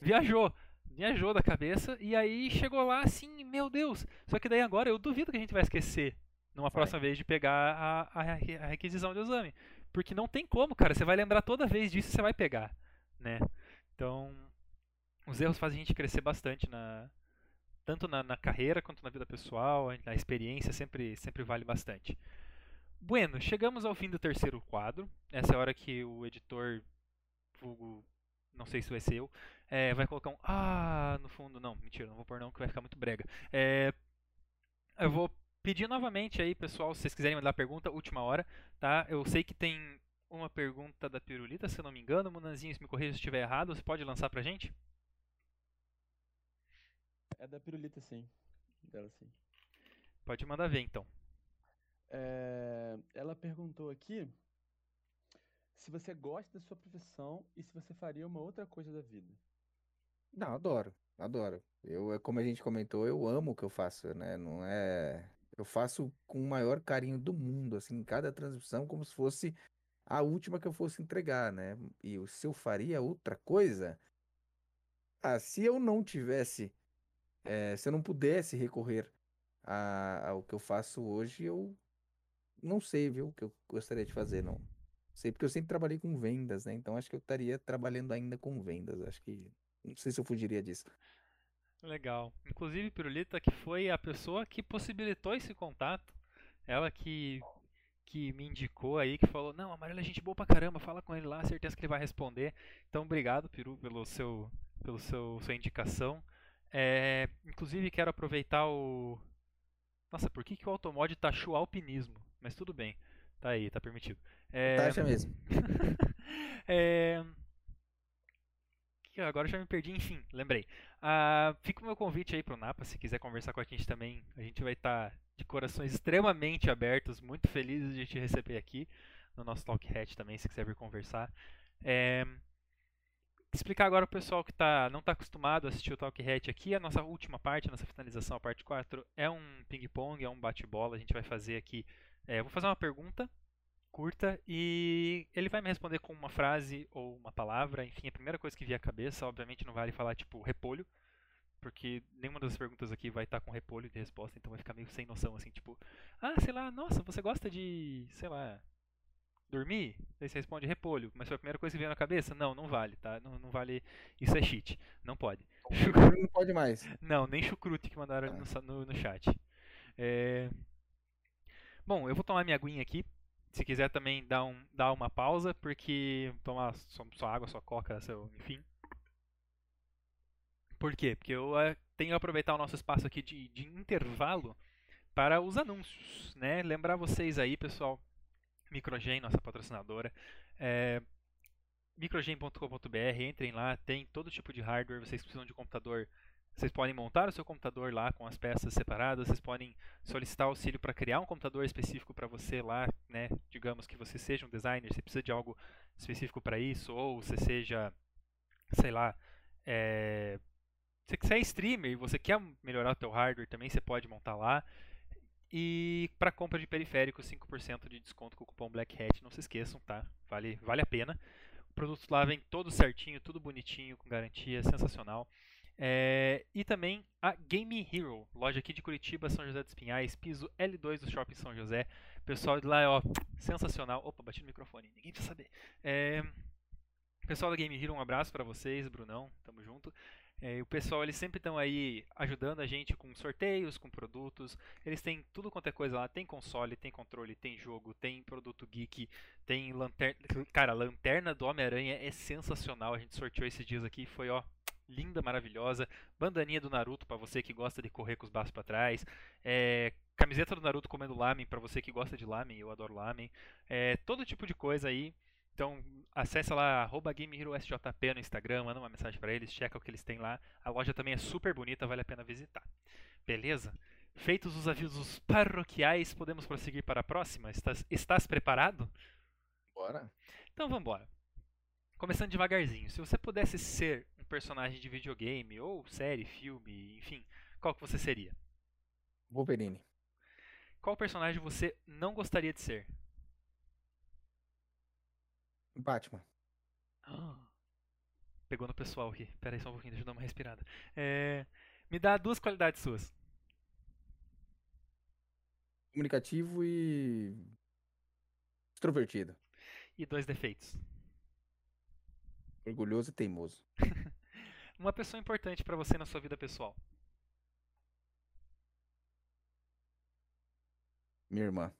viajou. Viajou da cabeça e aí chegou lá assim, meu Deus. Só que daí agora eu duvido que a gente vai esquecer numa vai. próxima vez de pegar a, a, a, requisição do exame. Porque não tem como, cara. Você vai lembrar toda vez disso e você vai pegar, né? Então, os erros fazem a gente crescer bastante na tanto na, na carreira quanto na vida pessoal, a experiência sempre sempre vale bastante. Bueno, chegamos ao fim do terceiro quadro. Essa é a hora que o editor, vulgo, não sei se vai ser eu, é, vai colocar um ah no fundo. Não, mentira, não vou pôr não, que vai ficar muito brega. É, eu vou pedir novamente aí, pessoal, se vocês quiserem mandar pergunta, última hora, tá? Eu sei que tem uma pergunta da Pirulita, se eu não me engano. Munanzinho, se me corrija se estiver errado, você pode lançar pra gente? É da Pirulita, sim. Dela, sim. Pode mandar ver, então. É, ela perguntou aqui se você gosta da sua profissão e se você faria uma outra coisa da vida. Não, adoro, adoro. Eu, é como a gente comentou, eu amo o que eu faço, né? Não é. Eu faço com o maior carinho do mundo, assim, cada transmissão, como se fosse a última que eu fosse entregar, né? E se eu faria outra coisa, ah, se eu não tivesse, é, se eu não pudesse recorrer a, ao que eu faço hoje, eu não sei, viu, o que eu gostaria de fazer, não. Sei, porque eu sempre trabalhei com vendas, né? Então acho que eu estaria trabalhando ainda com vendas. Acho que. Não sei se eu fugiria disso. Legal. Inclusive, Pirulita, que foi a pessoa que possibilitou esse contato. Ela que, que me indicou aí, que falou: Não, Amarelo é gente boa pra caramba, fala com ele lá, certeza que ele vai responder. Então, obrigado, Piru, pelo seu, pelo seu sua indicação. É, inclusive, quero aproveitar o. Nossa, por que, que o Automod taxou alpinismo? Mas tudo bem. Tá aí, tá permitido. É... Taxa mesmo. é... Agora já me perdi, enfim, lembrei. Ah, fica o meu convite aí pro Napa, se quiser conversar com a gente também. A gente vai estar tá de corações extremamente abertos, muito felizes de te receber aqui no nosso Talk Hat também, se quiser vir conversar. É... Explicar agora pro pessoal que tá, não está acostumado a assistir o Talk Hat aqui, a nossa última parte, a nossa finalização, a parte 4, é um ping-pong, é um bate-bola. A gente vai fazer aqui é, eu vou fazer uma pergunta curta e ele vai me responder com uma frase ou uma palavra, enfim, a primeira coisa que vier à cabeça. Obviamente não vale falar tipo repolho, porque nenhuma das perguntas aqui vai estar com repolho de resposta, então vai ficar meio sem noção assim, tipo, ah, sei lá, nossa, você gosta de, sei lá, dormir? Aí você responde repolho, mas foi a primeira coisa que veio na cabeça? Não, não vale, tá? Não, não vale, isso é cheat, não pode. Não pode mais. Não, nem chucrute que mandaram ah. no, no, no chat. É, Bom, eu vou tomar minha aguinha aqui. Se quiser também dar, um, dar uma pausa, porque tomar só, só água, só coca, seu, enfim. Por quê? Porque eu uh, tenho que aproveitar o nosso espaço aqui de, de intervalo para os anúncios, né? Lembrar vocês aí, pessoal, Microgen, nossa patrocinadora, é, microgen.com.br, entrem lá, tem todo tipo de hardware, vocês precisam de computador vocês podem montar o seu computador lá com as peças separadas, vocês podem solicitar auxílio para criar um computador específico para você lá, né? Digamos que você seja um designer, você precisa de algo específico para isso, ou você seja, sei lá, é, você é streamer e você quer melhorar o teu hardware também, você pode montar lá. E para compra de periféricos, 5% de desconto com o cupom Black Hat, não se esqueçam, tá? Vale, vale a pena. O produto lá vem todo certinho, tudo bonitinho, com garantia, sensacional. É, e também a Game Hero, loja aqui de Curitiba, São José dos Pinhais, piso L2 do Shopping São José. Pessoal de lá ó, sensacional. Opa, bati no microfone, ninguém precisa saber. É, pessoal da Game Hero, um abraço para vocês, Brunão, tamo junto. É, o pessoal eles sempre estão aí ajudando a gente com sorteios, com produtos. Eles têm tudo quanto é coisa lá. Tem console, tem controle, tem jogo, tem produto geek, tem lanterna. Cara, a lanterna do Homem-Aranha é sensacional. A gente sorteou esses dias aqui foi ó linda, maravilhosa. Bandaninha do Naruto pra você que gosta de correr com os braços pra trás. É, camiseta do Naruto comendo lamen pra você que gosta de lamen, eu adoro lamen. É, todo tipo de coisa aí. Então, acessa lá arroba GameHeroSJP no Instagram, manda uma mensagem pra eles, checa o que eles têm lá. A loja também é super bonita, vale a pena visitar. Beleza? Feitos os avisos paroquiais, podemos prosseguir para a próxima? Estás, estás preparado? Bora. Então vamos embora. Começando devagarzinho. Se você pudesse ser personagem de videogame, ou série, filme, enfim, qual que você seria? Wolverine. Qual personagem você não gostaria de ser? Batman. Pegou no pessoal aqui. Pera aí só um pouquinho, deixa eu dar uma respirada. É, me dá duas qualidades suas. Comunicativo e. Extrovertido. E dois defeitos. Orgulhoso e teimoso. Uma pessoa importante pra você na sua vida pessoal. Minha irmã.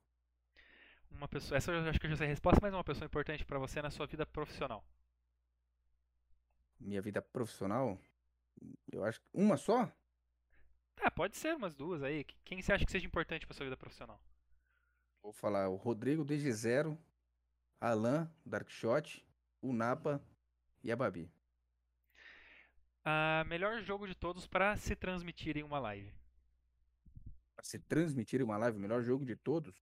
Uma pessoa, essa eu acho que eu já sei a resposta, mas uma pessoa importante pra você na sua vida profissional. Minha vida profissional. Eu acho que. Uma só? Ah, pode ser umas duas aí. Quem você acha que seja importante pra sua vida profissional? Vou falar o Rodrigo desde zero, Alan, Darkshot, o Napa e a Babi. Ah, melhor jogo de todos pra se transmitir em uma live. Pra se transmitir uma live, o melhor jogo de todos.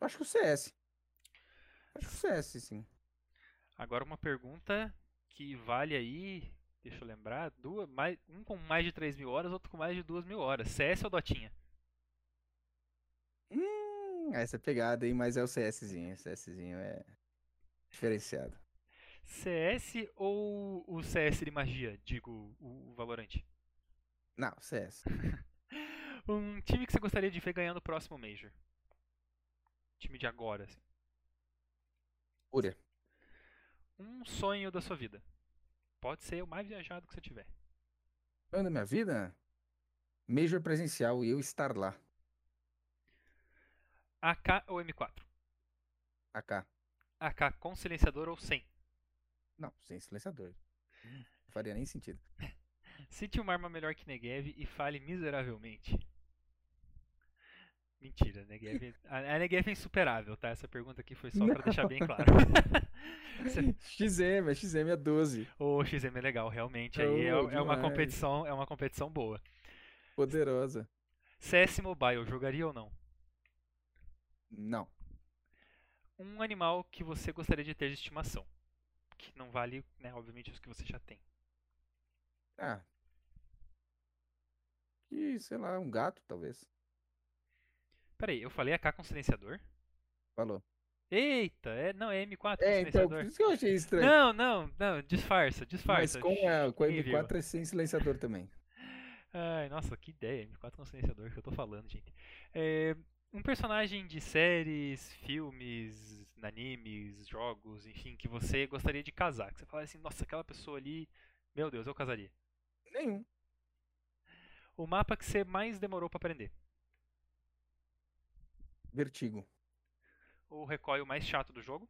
Acho que o CS. Acho que o CS, sim. Agora uma pergunta que vale aí, deixa eu lembrar, duas, mais, um com mais de 3 mil horas, outro com mais de 2 mil horas. CS ou Dotinha? Hum, essa é pegada, hein? Mas é o CSzinho. O CSzinho é diferenciado. CS ou o CS de magia, digo, o, Valorant? Não, CS. Um time que você gostaria de ver ganhando o próximo Major? Time de agora, assim. Fúria. Um sonho da sua vida. Pode ser o mais viajado que você tiver. Sonho da minha vida? Major presencial e eu estar lá. AK ou M4? AK. AK com silenciador ou sem? Não, sem silenciador. Não faria nem sentido. Cite uma arma melhor que Negev e fale miseravelmente. Mentira, Negev. A Negev é insuperável, tá? Essa pergunta aqui foi só pra deixar bem claro. XM, XM é 12. O XM é legal, realmente. Aí é, Oh, é uma competição, é uma competição boa. Poderosa. CS Mobile, jogaria ou não? Não. Um animal que você gostaria de ter de estimação. Que não vale, né, obviamente, os que você já tem. Ah. E, sei lá, um gato, talvez. Peraí, eu falei AK com silenciador? Falou. Eita, é, não, é M4 com É, então, por isso que eu achei estranho. Não, não, não, disfarça, Mas disfarça. com a, com a Ninguém viu. M4 é sem silenciador também. Ai, nossa, que ideia, M4 com silenciador que eu tô falando, gente. É, um personagem de séries, filmes, animes, jogos, enfim, que você gostaria de casar. Que você fala assim, nossa, aquela pessoa ali, meu Deus, eu casaria. Nenhum. O mapa que você mais demorou pra aprender. Vertigo. O recoil mais chato do jogo.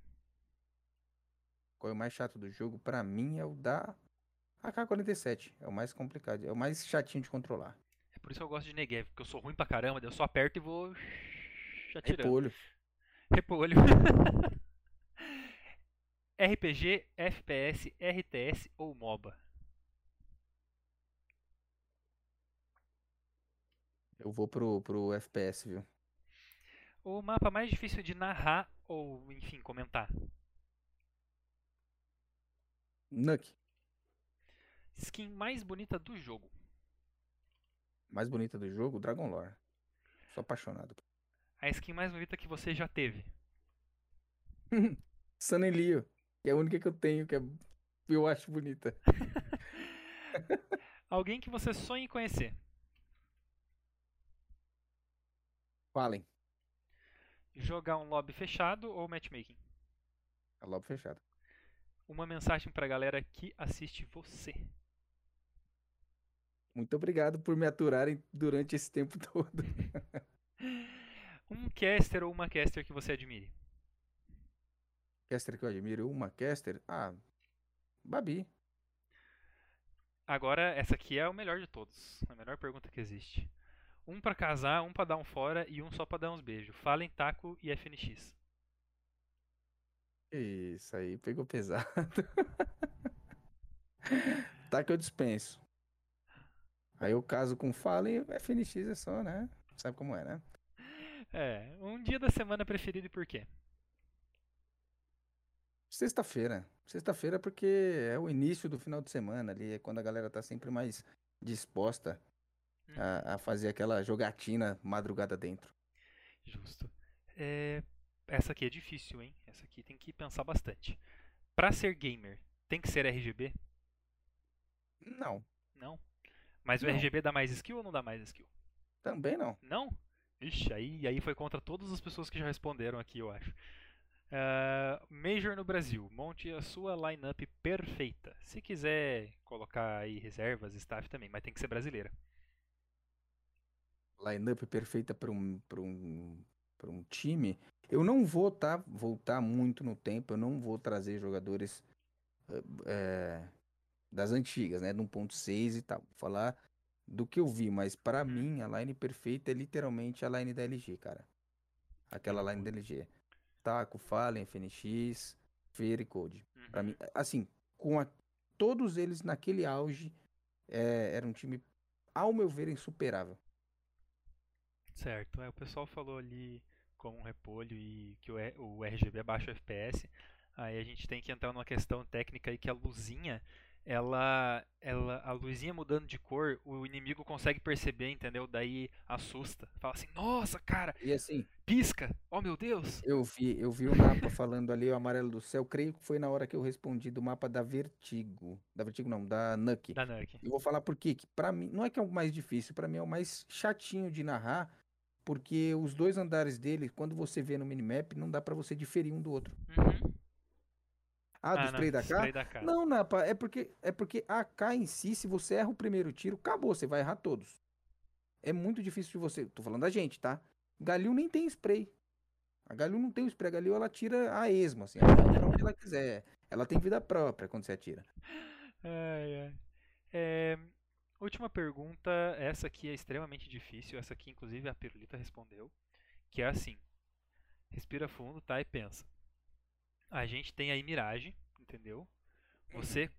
É o mais chato do jogo? Pra mim é o da AK-47. É o mais complicado. É o mais chatinho de controlar. É por isso que eu gosto de Negev, porque eu sou ruim pra caramba, eu só aperto e vou atirando. Repolho. Repolho. RPG, FPS, RTS ou MOBA? Eu vou pro, pro FPS, viu? O mapa mais difícil de narrar ou, enfim, comentar? Nuke. Skin mais bonita do jogo. Mais bonita do jogo, Dragon Lore. Sou apaixonado. A skin mais bonita que você já teve. Sanelio. Que é a única que eu tenho, que é, eu acho bonita. Alguém que você sonha em conhecer. Falem. Jogar um lobby fechado ou matchmaking. A lobo fechada. Uma mensagem pra galera que assiste você. Muito obrigado por me aturarem durante esse tempo todo. Um caster ou uma caster que você admire. Caster que eu admiro, uma caster. Ah, Babi. Agora, essa aqui é o melhor de todos. A melhor pergunta que existe. Um pra casar, um pra dar um fora e um só pra dar uns beijos. Falem Taco e FNX. Isso aí, pegou pesado. tá que eu dispenso. Aí eu caso com Fallen e FNX é só, né? Sabe como é, né? É, um dia da semana preferido e por quê? Sexta-feira. Sexta-feira porque é o início do final de semana ali, é quando a galera tá sempre mais disposta Uhum. a, a fazer aquela jogatina madrugada dentro. Justo. É, essa aqui é difícil, hein? Essa aqui tem que pensar bastante. Pra ser gamer, tem que ser RGB? Não, Não. Mas o Não. RGB dá mais skill ou não dá mais skill? também não. Não? Ixi, aí, aí foi contra todas as pessoas que já responderam aqui, eu acho. Ah, Major no Brasil, monte a sua lineup perfeita. Se quiser colocar aí reservas, staff também, mas tem que ser brasileira. Lineup perfeita para um, um, um time. Eu não vou tá, voltar muito no tempo, eu não vou trazer jogadores eh, eh, das antigas, né? Do 1.6 e tal. Vou falar do que eu vi, mas para Uhum. mim a line perfeita é literalmente a line da LG, cara. Aquela line da LG. Taco, Fallen, FNX, Fear e Code. Pra Uhum. mim, assim, com a- todos eles naquele auge, eh, era um time, ao meu ver, insuperável. Certo, é, o pessoal falou ali como um repolho e que o, o RGB é baixo FPS. Aí a gente tem que entrar numa questão técnica aí que a luzinha, ela, ela, a luzinha mudando de cor, o inimigo consegue perceber, entendeu? Daí assusta. Fala assim, nossa, cara, E assim, pisca! Oh meu Deus! Eu vi, eu vi o mapa falando ali, o amarelo do céu. Creio que foi na hora que eu respondi do mapa da Vertigo. Da Vertigo não, da Nuke. Da Nuke. Eu vou falar por quê, que para mim não é que é o mais difícil, pra mim é o mais chatinho de narrar, porque os dois andares dele, quando você vê no minimap, não dá pra você diferir um do outro. Uhum. Ah, do não, spray da spray da K. Não, Napa, é porque é porque a K em si, se você erra o primeiro tiro, acabou, você vai errar todos. É muito difícil de você, tô falando da gente, tá? Galil nem tem spray. A Galil não tem o spray, a Galil ela tira a esmo, assim, ela atira onde ela quiser. Ela tem vida própria quando você atira. Ai, ai. É, última pergunta, essa aqui é extremamente difícil, essa aqui inclusive a Pirulita respondeu, que é assim, respira fundo, tá, e pensa. A gente tem aí Mirage, entendeu? Você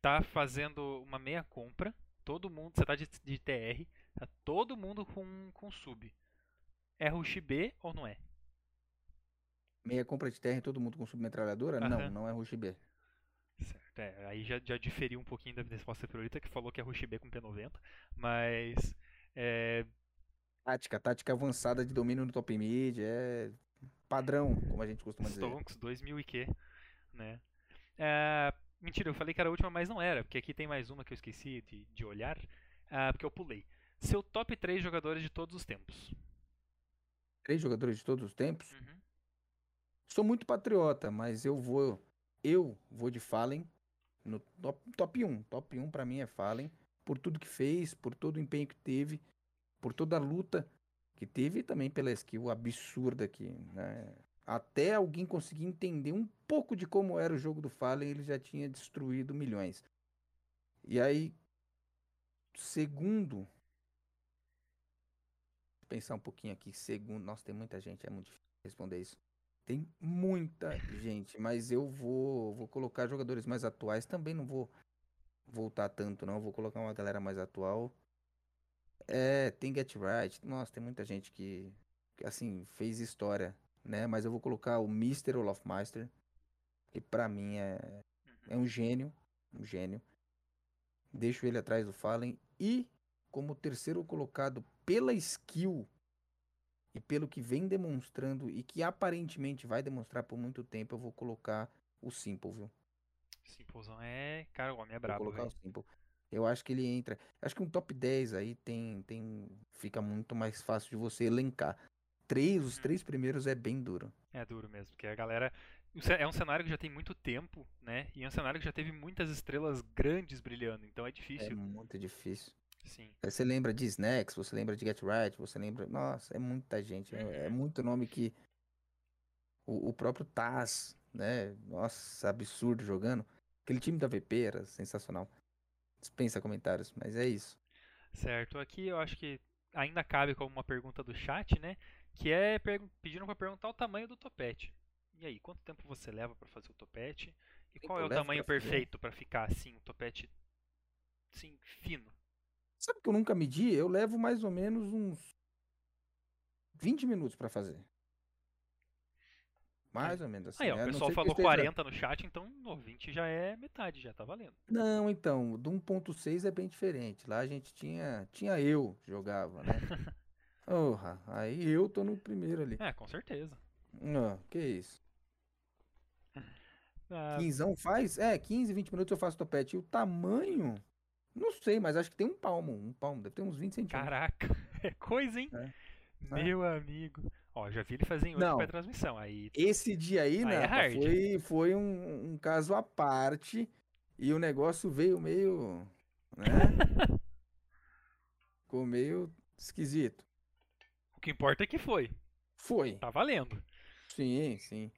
tá fazendo uma meia compra, todo mundo, você tá de, de TR, tá todo mundo com, com sub. É rush B ou não é? Meia compra de e todo mundo com submetralhadora? Não, Aham. não é rush B. Certo, é, aí já, já diferiu um pouquinho da resposta da Pirulita, que falou que é rush B com P90, mas é, Tática, tática avançada de domínio no top mid, é padrão, como a gente costuma dizer. Stonks 2000 e que, né? Ah, mentira, eu falei que era a última, mas não era, porque aqui tem mais uma que eu esqueci de, de olhar, ah, porque eu pulei. Seu top 3 jogadores de todos os tempos. Três jogadores de todos os tempos? Uhum. Sou muito patriota, mas eu vou. Eu vou de Fallen no top, top 1. Top 1 pra mim é Fallen. Por tudo que fez, por todo o empenho que teve, por toda a luta que teve também pela skill absurda que. Né? Até alguém conseguir entender um pouco de como era o jogo do Fallen, ele já tinha destruído milhões. E aí, segundo. Pensar um pouquinho aqui. Segundo. Nossa, tem muita gente, é muito difícil responder isso. Tem muita gente, mas eu vou, vou colocar jogadores mais atuais. Também não vou voltar tanto, não. Vou colocar uma galera mais atual. É, tem Get Right. Nossa, tem muita gente que, que, assim, fez história, né? Mas eu vou colocar o Mr. Olofmeister, que pra mim é, é um gênio, um gênio. Deixo ele atrás do Fallen. E como terceiro colocado pela skill e pelo que vem demonstrando e que aparentemente vai demonstrar por muito tempo, eu vou colocar o Simple, viu? Simplezão é. Cara, o homem é Vou brabo, colocar o velho. Simple. Eu acho que ele entra. Acho que um top 10 aí tem, tem. Fica muito mais fácil de você elencar. Três, os Uhum. três primeiros é bem duro. É duro mesmo, porque a galera. É um cenário que já tem muito tempo, né? E é um cenário que já teve muitas estrelas grandes brilhando, então é É difícil. muito difícil. Sim. Você lembra de Snacks, você lembra de Get Right, você lembra. Nossa, é muita gente. É, é Uhum. muito nome que. O, o próprio Taz, né? Nossa, absurdo jogando. Aquele time da VP era sensacional. Dispensa comentários, mas é isso. Certo. Aqui eu acho que ainda cabe como uma pergunta do chat, né? Que é pedindo para perguntar o tamanho do topete. E aí, quanto tempo você leva para fazer o topete? E qual é o tamanho perfeito para ficar assim, um topete assim, fino? Sabe que eu nunca medi? Eu levo mais ou menos uns 20 minutos pra fazer. Mais ou menos assim. Aí, ó, né? o pessoal falou esteja- 40 no chat, então no 20 já é metade, já tá valendo. Não, então, do 1.6 é bem diferente. Lá a gente tinha, tinha eu jogava, né? Porra, aí eu tô no primeiro ali. É, com certeza. Ah, que isso? Ah, Quinzão faz? É, 15, 20 minutos eu faço topete. E o tamanho? Não sei, mas acho que tem um palmo. Um palmo, deve ter uns 20 centímetros. caraca, é coisa, hein? É. Meu amigo. Ó, já vi ele fazer em pra transmissão. Aí, Esse dia aí, Aí né, é foi, foi um, um caso à parte e o negócio veio meio, né? Ficou meio esquisito. o que importa é que foi. Foi. Tá valendo. Sim, sim.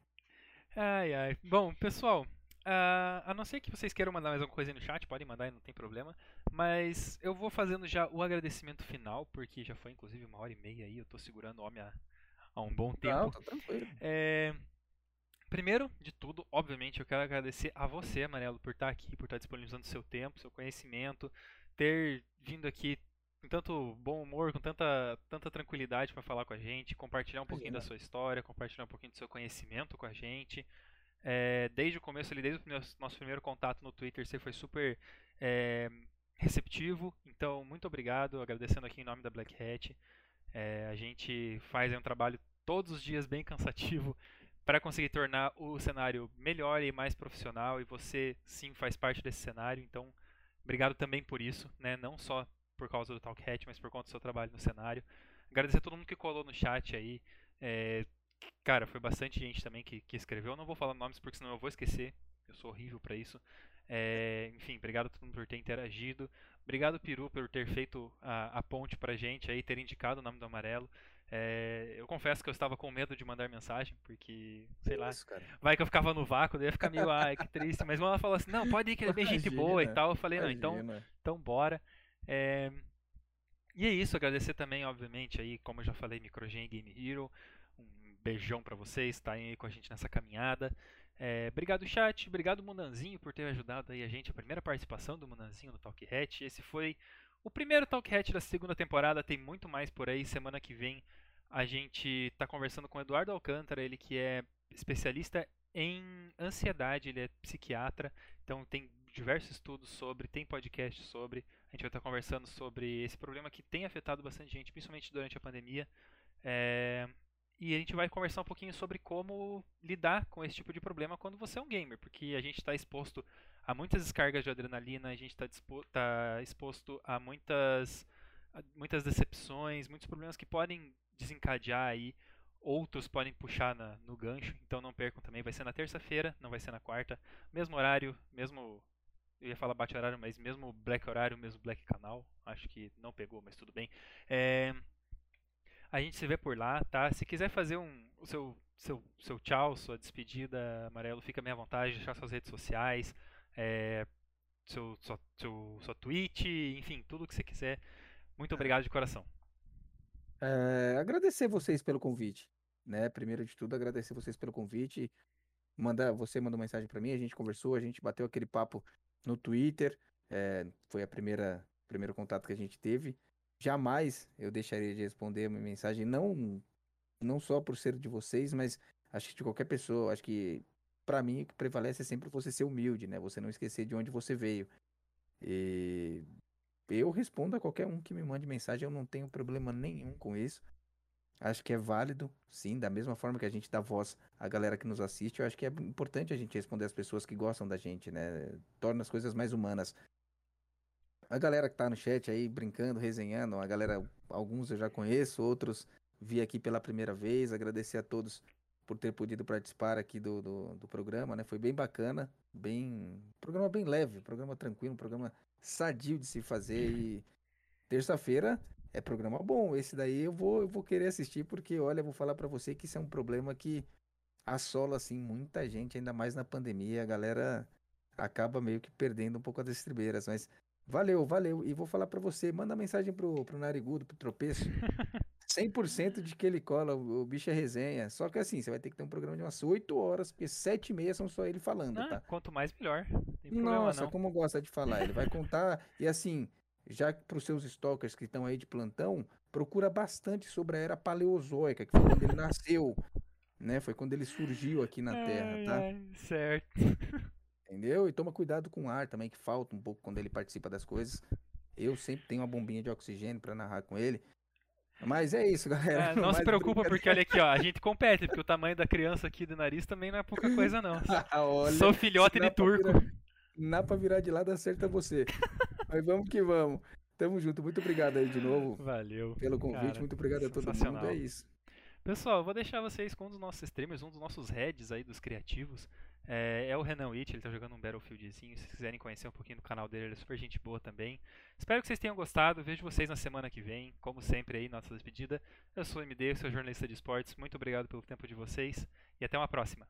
Ai, ai. Bom, pessoal, ah, a não ser que vocês queiram mandar mais alguma coisa aí no chat, podem mandar aí, não tem problema. Mas eu vou fazendo já o agradecimento final, porque já foi inclusive uma hora e meia aí, eu tô segurando o homem há, há um bom tempo. Não, tá tranquilo. É, Primeiro de tudo, obviamente, eu quero agradecer a você, Amarelo, por estar aqui, por estar disponibilizando seu tempo, seu conhecimento, ter vindo aqui com tanto bom humor, com tanta, tanta tranquilidade para falar com a gente, compartilhar um pouquinho da Imagina. sua história, compartilhar um pouquinho do seu conhecimento com a gente. É, desde o começo ali, desde o primeiro- nosso primeiro contato no Twitter, você foi super é, receptivo. Então, muito obrigado, agradecendo aqui em nome da Black Hat. É, a gente faz um trabalho todos os dias bem cansativo para conseguir tornar o cenário melhor e mais profissional e você sim faz parte desse cenário, então obrigado também por isso, né? Não só por causa do Talk Hat, mas por conta do seu trabalho no cenário. Agradecer a todo mundo que colou no chat aí. é, cara, foi bastante gente também que, que escreveu. Eu não vou falar nomes porque senão eu vou esquecer. Eu sou horrível para isso. É, enfim, obrigado a todo mundo por ter interagido. Obrigado, Peru, por ter feito a, a ponte pra gente aí, ter indicado o nome do amarelo. É, eu confesso que eu estava com medo de mandar mensagem, porque, sei lá, Isso, vai que eu ficava no vácuo, daí ia ficar meio, ai, que triste. Mas ela falou assim, não, pode ir que ele é bem gente boa e Imagina, tal. Eu falei, não, então, Imagina. então bora. É, E é isso, agradecer também, obviamente, aí, como eu já falei, Microgen e Game Hero. Um beijão pra vocês, estarem aí com a gente nessa caminhada. É, obrigado, chat. Obrigado, Munanzinho, por ter ajudado aí a gente, a primeira participação do Munanzinho no Talk Hat. Esse foi o primeiro Talk Hat da segunda temporada, tem muito mais por aí. Semana que vem a gente tá conversando com o Eduardo Alcântara, ele que é especialista em ansiedade, ele é psiquiatra, então tem diversos estudos sobre, tem podcast sobre. A gente vai estar conversando sobre esse problema que tem afetado bastante gente, principalmente durante a pandemia. É, E a gente vai conversar um pouquinho sobre como lidar com esse tipo de problema quando você é um gamer, porque a gente está exposto a muitas descargas de adrenalina, a gente está tá exposto a muitas, a muitas decepções, muitos problemas que podem desencadear aí, outros podem puxar na- no gancho, então não percam também. Vai ser na terça-feira, não vai ser na quarta, mesmo horário, mesmo. Eu ia falar bate horário, mas mesmo black horário, mesmo black canal. Acho que não pegou, mas tudo bem. É, a gente se vê por lá, tá? Se quiser fazer um, o seu, seu, seu tchau, sua despedida, Amarelo, fica à vontade, deixar suas redes sociais, é, seu, sua, seu, sua Twitch, enfim, tudo que você quiser. Muito obrigado de coração. É, agradecer vocês pelo convite, né? Primeiro de tudo, agradecer vocês pelo convite. Manda, você mandou mensagem pra mim, a gente conversou, a gente bateu aquele papo no Twitter. é, foi a primeira primeiro contato que a gente teve. Jamais eu deixaria de responder a minha mensagem, não não só por ser de vocês, mas acho que de qualquer pessoa. Acho que pra mim o que prevalece é sempre você ser humilde, né? Você não esquecer de onde você veio. E eu respondo a qualquer um que me mande mensagem, eu não tenho problema nenhum com isso. Acho que é válido, sim, da mesma forma que a gente dá voz à galera que nos assiste, eu acho que é importante a gente responder às pessoas que gostam da gente, né? Torna as coisas mais humanas. A galera que tá no chat aí brincando, resenhando, a galera, alguns eu já conheço, outros vi aqui pela primeira vez. Agradecer a todos por ter podido participar aqui do, do, do programa, né? Foi bem bacana, bem. Programa bem leve, programa tranquilo, programa sadio de se fazer e terça-feira é programa bom. Esse daí eu vou, eu vou querer assistir porque, olha, vou falar pra você que isso é um problema que assola assim muita gente, ainda mais na pandemia, a galera acaba meio que perdendo um pouco as estribeiras, mas Valeu, valeu. E vou falar pra você, manda mensagem pro, pro Narigudo, pro Tropeço. 100% de que ele cola, o, o bicho é resenha. Só que assim, você vai ter que ter um programa de umas 8 horas, porque 7 e meia são só ele falando, Ah, tá? quanto mais, melhor. Problema Nossa, não. como gosta de falar. Ele vai contar. e assim, já para os seus stalkers que estão aí de plantão, procura bastante sobre a era paleozoica, que foi quando ele nasceu. Né? Foi quando ele surgiu aqui na Terra, tá? ai, certo. Entendeu? E toma cuidado com o ar também, que falta um pouco quando ele participa das coisas. Eu sempre tenho uma bombinha de oxigênio para narrar com ele. Mas é isso, galera. É, não Mais se preocupa, porque olha aqui, ó, a gente compete, porque o tamanho da criança aqui do nariz também não é pouca coisa, não. Olha, Sou filhote de turco. virar- Dá pra virar de lado, acerta você. Mas vamos que vamos. Tamo junto. Muito obrigado aí de novo Valeu. pelo convite. Cara, Muito obrigado a todo mundo. É isso. Pessoal, vou deixar vocês com um dos nossos streamers, um dos nossos heads aí dos criativos. É, é o Renan Witt, ele tá jogando um Battlefieldzinho. Se quiserem conhecer um pouquinho do canal dele, ele é super gente boa também. Espero que vocês tenham gostado. Vejo vocês na semana que vem. Como sempre aí, nossa despedida. Eu sou o MD, seu jornalista de esportes. Muito obrigado pelo tempo de vocês e até uma próxima.